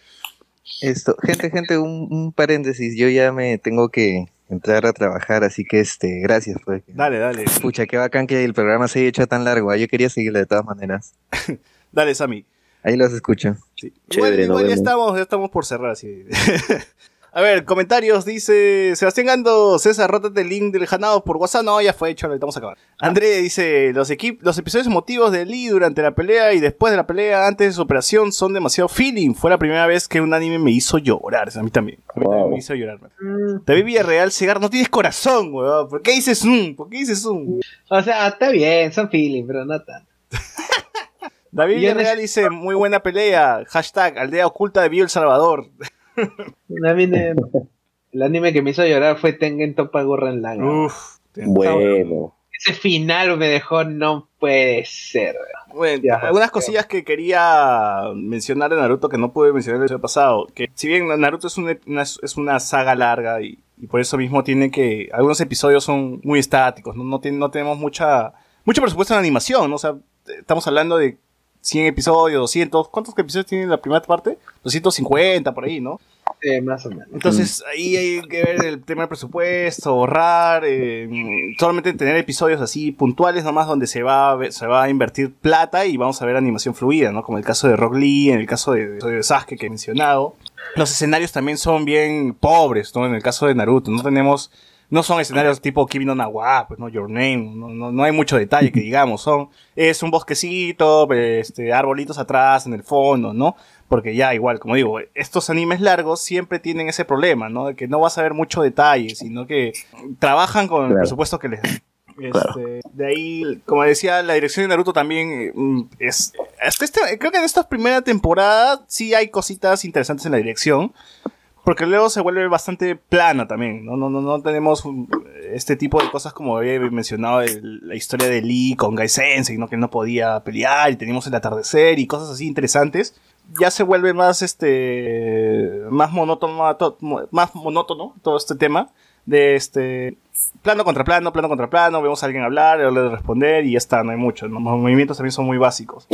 Esto, gente, gente, un, un paréntesis. Yo ya me tengo que entrar a trabajar, así que este, gracias. Pues. Dale, dale. Pucha, qué bacán que el programa se haya hecho tan largo. ah, Yo quería seguirle de todas maneras. [laughs] Dale, Sammy. Ahí los escucho. Sí. Chévere, igual nos igual ya estamos, ya estamos por cerrar así. [laughs] A ver, comentarios, dice Sebastián Gando, César, rótate el link del Janado por WhatsApp. No, ya fue hecho, lo estamos a acabar. André dice, los, los episodios emotivos de Lee durante la pelea y después de la pelea, antes de su operación, son demasiado feeling. Fue la primera vez que un anime me hizo llorar. A mí también. A mí también me hizo llorar. Mm, David Villarreal, Segar, no tienes corazón, weón. ¿Por qué dices un? ¿Por qué dices un? O sea, está bien, son feeling, pero no tanto. David Villarreal dice, muy buena pelea. Hashtag, aldea oculta de Bio El Salvador. [laughs] El anime, el anime que me hizo llorar fue Tengen Toppa Gurren Lagann. Uf. Bueno. Ese final me dejó, no puede ser. Bueno, Ya, algunas ya. cosillas que quería mencionar de Naruto que no pude mencionar el episodio pasado. Que si bien Naruto es una, una- es una saga larga y, y por eso mismo tiene que. Algunos episodios son muy estáticos, no, no, tenemos mucha mucho presupuesto en animación, ¿no? O sea, estamos hablando de 100 episodios, 200. ¿Cuántos episodios tiene la primera parte? 250 por ahí, ¿no? Eh, más o menos. Entonces ahí hay que ver el tema del presupuesto, ahorrar, eh, solamente tener episodios así puntuales nomás donde se va, a ver- se va a invertir plata y vamos a ver animación fluida, ¿no? Como el caso de Rock Lee, en el caso de, de Sasuke que he mencionado. Los escenarios también son bien pobres, ¿no? En el caso de Naruto, no tenemos, no son escenarios tipo Kimi no Nawa, pues no Your Name, no, no, no hay mucho detalle que digamos, son, es un bosquecito, este, arbolitos atrás en el fondo, ¿no? Porque ya igual, como digo, estos animes largos siempre tienen ese problema, ¿no? De que no vas a ver mucho detalle, sino que trabajan con el Claro. presupuesto que les. Claro. Este, de ahí, como decía, la dirección de Naruto también mm, es... hasta este- creo que en esta primera temporada sí hay cositas interesantes en la dirección, porque luego se vuelve bastante plana también, ¿no? No, no, no tenemos un- este tipo de cosas como había mencionado el- la historia de Lee con Gai Sensei, ¿no? Que no podía pelear y teníamos el atardecer y cosas así interesantes. Ya se vuelve más, este, más monótono, to- mo- más monótono todo este tema de este plano contra plano, plano contra plano, vemos a alguien hablar, le de responder y ya está, no hay mucho. Los movimientos también son muy básicos.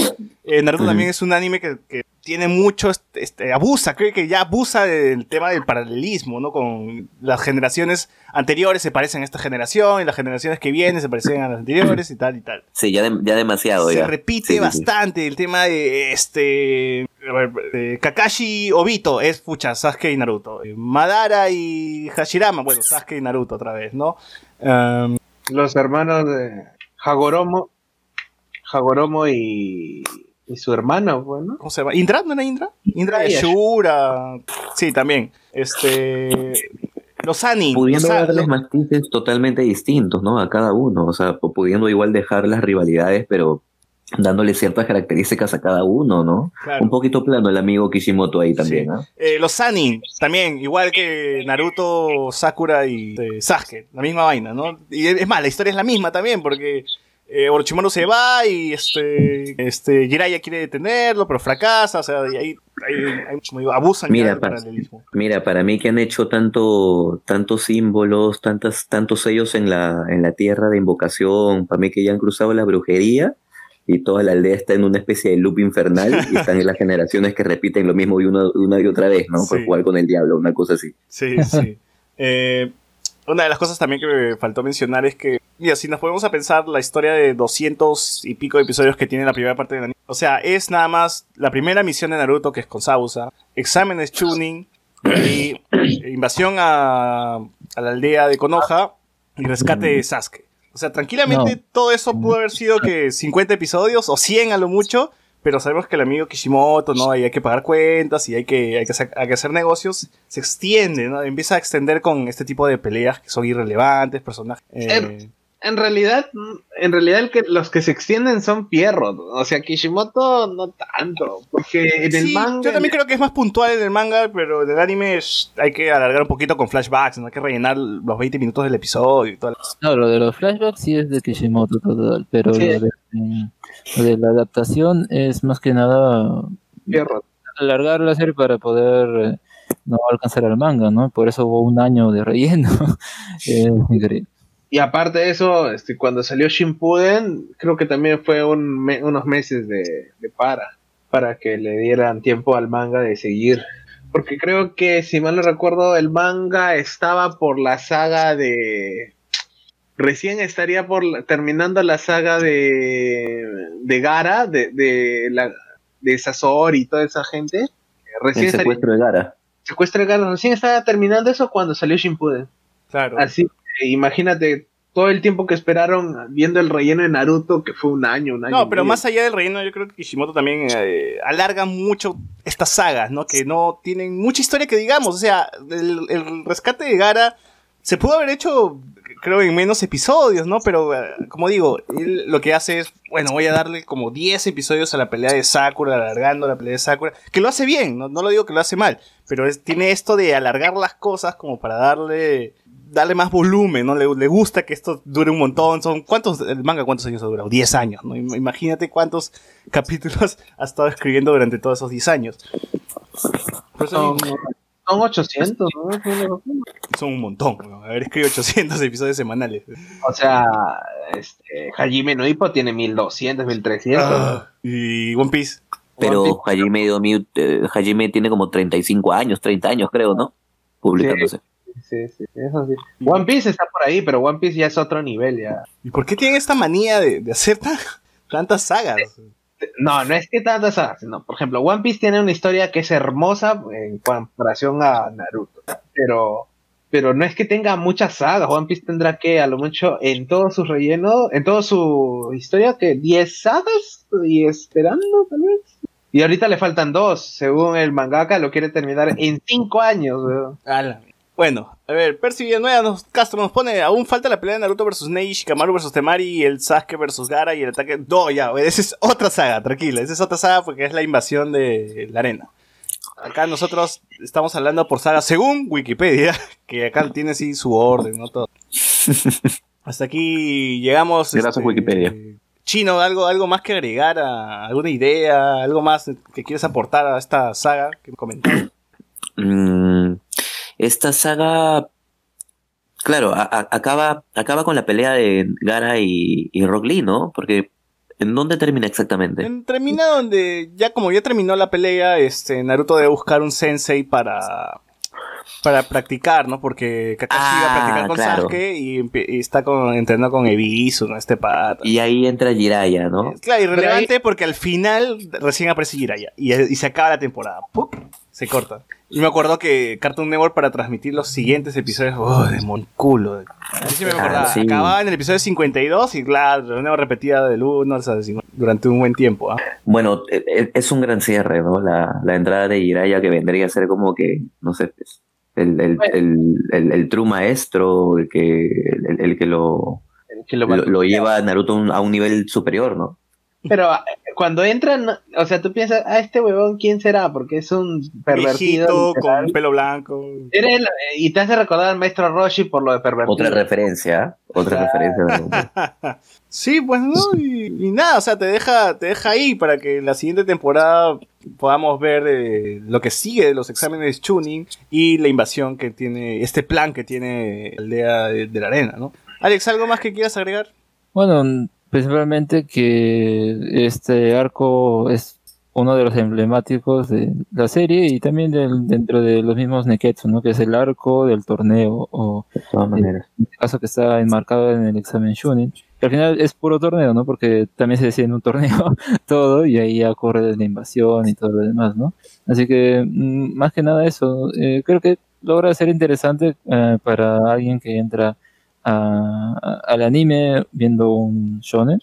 Eh, Naruto también es un anime que, que tiene mucho, este, este, abusa, creo que ya abusa del tema del paralelismo, ¿no? Con las generaciones anteriores se parecen a esta generación y las generaciones que vienen se parecen a las anteriores y tal y tal. Sí, ya, de- ya demasiado. Se ya. repite Sí, sí, sí. bastante el tema de este. a ver, de Kakashi Obito es pucha, Sasuke y Naruto. Eh, Madara y Hashirama, bueno, Sasuke y Naruto otra vez, ¿no? Um, Los hermanos de Hagoromo, Hagoromo y, y su hermano, bueno. ¿Cómo se llama? ¿Indra? ¿No era Indra? Indra y Ashura. Sí, también. Este. Los Ani. Pudiendo los a- darles matices totalmente distintos, ¿no? A cada uno. O sea, pu- pudiendo igual dejar las rivalidades, pero dándole ciertas características a cada uno, ¿no? claro. Un poquito plano el amigo Kishimoto ahí también, Sí. Eh, los Sanin, también, igual que Naruto, Sakura y eh, Sasuke, la misma vaina, ¿no? Y es más, la historia es la misma también, porque eh, Orochimaru se va y este, este Jiraiya quiere detenerlo, pero fracasa, o sea, y ahí, como digo, abusan Mira, ya del pa- paralelismo. Mira, para mí que han hecho tanto, tantos símbolos, tantas, tantos sellos en la, en la tierra de invocación, para mí que ya han cruzado la brujería y toda la aldea está en una especie de loop infernal y están en las [laughs] generaciones que repiten lo mismo y una, una y otra vez, ¿no? Por Sí. jugar con el diablo, una cosa así. Sí, sí. [laughs] Eh, una de las cosas también que me faltó mencionar es que, mira, si nos ponemos a pensar la historia de 200 y pico de episodios que tiene la primera parte del anime, o sea, es nada más la primera misión de Naruto, que es con Sausa, exámenes tuning y [coughs] invasión a, a la aldea de Konoha y rescate de Sasuke. O sea, tranquilamente No. todo eso pudo haber sido que 50 episodios o 100 a lo mucho, pero sabemos que el amigo Kishimoto, ¿no? Y hay que pagar cuentas y hay que, hay que, hacer, hay que hacer negocios. Se extiende, ¿no? Empieza a extender con este tipo de peleas que son irrelevantes, personajes. eh, En realidad, en realidad el que, los que se extienden son Pierrot. O sea, Kishimoto no tanto. Porque en el sí, manga. yo también creo que es más puntual en el manga, pero en el anime es- hay que alargar un poquito con flashbacks, ¿no? Hay que rellenar los 20 minutos del episodio y todo. No, lo de los flashbacks sí es de Kishimoto total, pero Sí. lo, de, lo de la adaptación es más que nada Pierrot. alargar la serie para poder eh, no alcanzar el manga, ¿no? Por eso hubo un año de relleno. [laughs] es increíble. Y aparte de eso, este, cuando salió Shippuden, creo que también fue un me- unos meses de, de para, para que le dieran tiempo al manga de seguir. Porque creo que, si mal no recuerdo, el manga estaba por la saga de... Recién estaría por la- terminando la saga de, de Gara, de, de, la, de Sasori y toda esa gente. Recién El estaría- secuestro de Gara. secuestro de Gara, recién estaba terminando eso cuando salió Shippuden. Claro. Así imagínate todo el tiempo que esperaron viendo el relleno de Naruto, que fue un año, un año. No, pero medio. más allá del relleno, yo creo que Kishimoto también eh, alarga mucho estas sagas, ¿no? Que no tienen mucha historia que digamos. O sea, el, el rescate de Gara se pudo haber hecho, creo, en menos episodios, ¿no? Pero, eh, como digo, él lo que hace es, bueno, voy a darle como 10 episodios a la pelea de Sakura, alargando la pelea de Sakura, que lo hace bien, no, no lo digo que lo hace mal, pero es- tiene esto de alargar las cosas como para darle darle más volumen, ¿no? Le, le gusta que esto dure un montón. Son ¿cuántos el manga cuántos años ha durado? 10 años, ¿no? Im- Imagínate cuántos [laughs] capítulos ha estado escribiendo durante todos esos 10 años. Son, son 800, ¿no? son un montón, ¿no? Haber escrito 800 episodios semanales. O sea, este, Hajime no Ippo tiene 1200, 1300. Ah, y One Piece. Pero One Hajime, Domi- eh, Hajime tiene como 35 años, 30 años creo, ¿no? Publicándose. Sí, sí, eso sí. One Piece está por ahí, pero One Piece ya es otro nivel ya. ¿Y por qué tienen esta manía de, de hacer tan- tantas sagas? No, no es que tantas sagas, sino, por ejemplo, One Piece tiene una historia que es hermosa en comparación a Naruto, pero, pero no es que tenga muchas sagas. One Piece tendrá que, a lo mucho, en todo su relleno, en toda su historia, que 10 sagas y esperando, tal vez. Y ahorita le faltan dos, según el mangaka, lo quiere terminar en 5 años. Ala. Bueno, a ver, Percy Villanueva nos, Castro nos pone, aún falta la pelea de Naruto versus Neji, Shikamaru versus Temari, el Sasuke versus Gara y el ataque... No, ya, esa es otra saga, tranquila, esa es otra saga porque es la invasión de la arena. Acá nosotros estamos hablando por saga según Wikipedia, [laughs] que acá tiene sí su orden, ¿no? Todo. Hasta aquí llegamos. este, Gracias, Wikipedia. Chino, ¿algo, algo más que agregar, a, alguna idea, algo más que quieres aportar a esta saga que comenté? Esta saga, claro, a- a- acaba, acaba con la pelea de Gara y, y Rock Lee, ¿no? Porque ¿en dónde termina exactamente? En- Termina donde, ya como ya terminó la pelea, este Naruto debe buscar un sensei para para practicar, ¿no? Porque Kakashi iba a practicar Ah, con claro. Sasuke y está con, entrenando con Ebisu, ¿no? Este pata. Y ahí entra Jiraiya, ¿no? Claro, irrelevante porque al final recién aparece Jiraiya y, y se acaba la temporada. ¡Pup! Se corta. Y me acuerdo que Cartoon Network para transmitir los siguientes episodios, ¡oh, de monculo! Sí me Ah, acordaba. sí. Acababa en el episodio 52 y claro, nuevo repetida del 1 al 50, durante un buen tiempo. ¿ah? Bueno, e- e- es un gran cierre, ¿no? La, la entrada de Jiraiya que vendría a ser como que, no sé, pues, el, el, el, el, el true maestro, el que, el, el que lo, El que lo lo, va- lo lleva a Naruto a un- a un nivel superior, ¿no? Pero eh, cuando entran, o sea, tú piensas, ah, este huevón, ¿quién será? Porque es un pervertido. Viejito, con pelo blanco. Era el- eh, y te hace recordar al maestro Roshi por lo de pervertido. Otra referencia, ¿eh? otra Ah. referencia. [laughs] Sí, pues no, y, y nada, o sea, te deja, te deja ahí para que en la siguiente temporada podamos ver eh, lo que sigue de los exámenes Chunin y la invasión que tiene, este plan que tiene la aldea de, de la arena, ¿no? Alex, ¿algo más que quieras agregar? Bueno, principalmente que este arco es uno de los emblemáticos de la serie y también del- dentro de los mismos Neketsu, ¿no? Que es el arco del torneo o De todas maneras. en este caso que está enmarcado en el examen Shunin. Que al final es puro torneo, ¿no? Porque también se decide en un torneo [laughs] todo y ahí ya ocurre la invasión y todo lo demás, ¿no? Así que mm, más que nada eso, eh, creo que logra ser interesante eh, para alguien que entra a- a- al anime viendo un shonen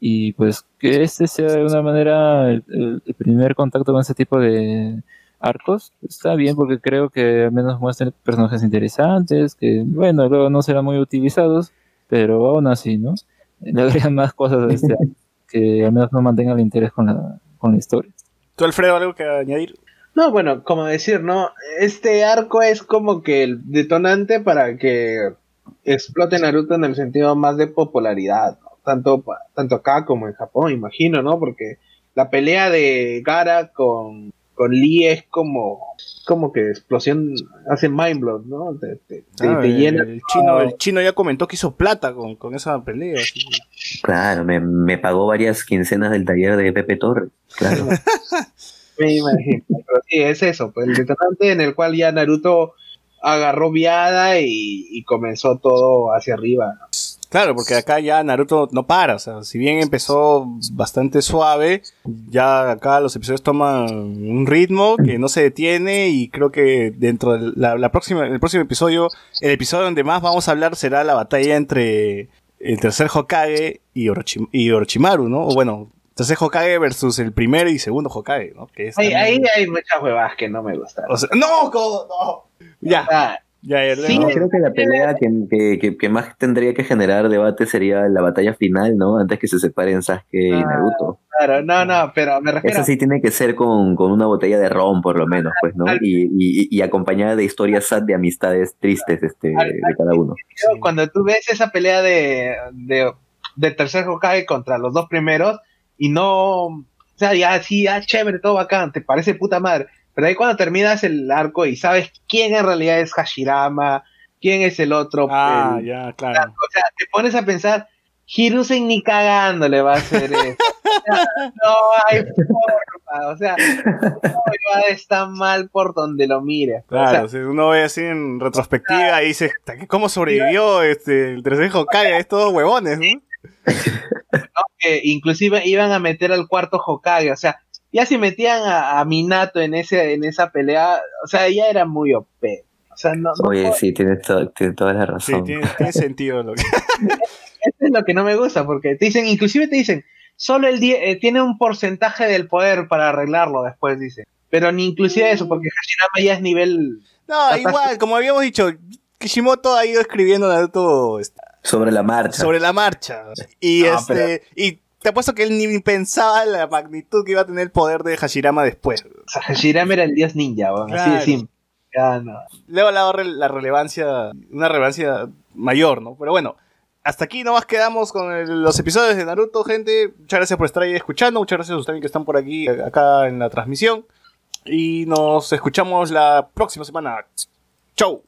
y pues que este sea de una manera el, primer contacto con ese tipo de arcos está bien porque creo que al menos muestran personajes interesantes que bueno luego no serán muy utilizados pero aún así no le agregan más cosas a este arco, [laughs] que al menos no mantengan el interés con la, con la historia ¿Tú, Alfredo, algo que añadir? No, bueno, como decir, ¿no? Este arco es como que el detonante para que explote Naruto en el sentido más de popularidad, ¿no? tanto, tanto acá como en Japón, imagino, ¿no? Porque la pelea de Gara con, con Lee es como, como que explosión, hace mind blow, ¿no? Te, Ah, te el, llena. el chino, el chino ya comentó que hizo plata con, con esa pelea. así Claro, me, me pagó varias quincenas del taller de Pepe Torres. Claro. [laughs] Me imagino. Pero sí, es eso, pues el detonante en el cual ya Naruto agarró viada y, comenzó todo hacia arriba. Claro, porque acá ya Naruto no para, o sea, si bien empezó bastante suave, ya acá los episodios toman un ritmo que no se detiene y creo que dentro de la, el próximo episodio, el episodio donde más vamos a hablar será la batalla entre el tercer Hokage y, y Orochimaru, ¿no? O bueno, tercer Hokage versus el primer y segundo Hokage, ¿no? Que es Ahí, también- ahí hay muchas huevas que no me gustan. o sea, no, no, ya, Ah, ya, ya, Sí, No, creo que la pelea que, que, que- que más tendría que generar debate sería la batalla final, ¿no? Antes que se separen Sasuke y Ah, Naruto. claro, no, no, pero me refiero Esa sí tiene que ser con, con una botella de ron, por lo menos, pues, ¿no? Y, y, y acompañada de historias sad de amistades tristes este, de cada uno. Cuando tú ves esa pelea de, de, de tercer Hokage contra los dos primeros y no, o sea, ya sí, ya chévere, todo bacán, te parece puta madre, pero ahí cuando terminas el arco y sabes quién en realidad es Hashirama, quién es el otro, Ah, el- ya, claro. o sea, te pones a pensar, Hiruzen ni cagando le va a hacer eso. O sea, no hay forma, o sea, no, está mal por donde lo mire. O sea, Claro, si uno ve así en retrospectiva y dice, "Ta, que ¿cómo sobrevivió este, el tercer Hokage a estos huevones, no? [laughs] que inclusive iban a meter al cuarto Hokage, o sea, ya si metían a, a Minato en ese en esa pelea, o sea, ya era muy OP. O sea, no, no Oye, sí, tienes, to- tienes toda la Sí, razón. tiene, tiene [laughs] sentido lo que... [laughs] eso es lo que no me gusta, porque te dicen, inclusive te dicen, solo el 10 eh, tiene un porcentaje del poder para arreglarlo después, dicen. Pero ni inclusive eso, porque Hashirama ya es nivel... No, igual, como habíamos dicho, Kishimoto ha ido escribiendo Naruto este, sobre la marcha. Sobre la marcha. Y este. Y te apuesto que él ni pensaba la magnitud que iba a tener el poder de Hashirama después. Hashirama era el dios ninja, claro. así de simple. Ah, no. Luego la, relevancia, una relevancia mayor, ¿no? Pero bueno, hasta aquí nomás quedamos con los episodios de Naruto, gente. Muchas gracias por estar ahí escuchando, muchas gracias a ustedes que están por aquí, eh, acá en la transmisión. Y nos escuchamos la próxima semana. ¡Chau!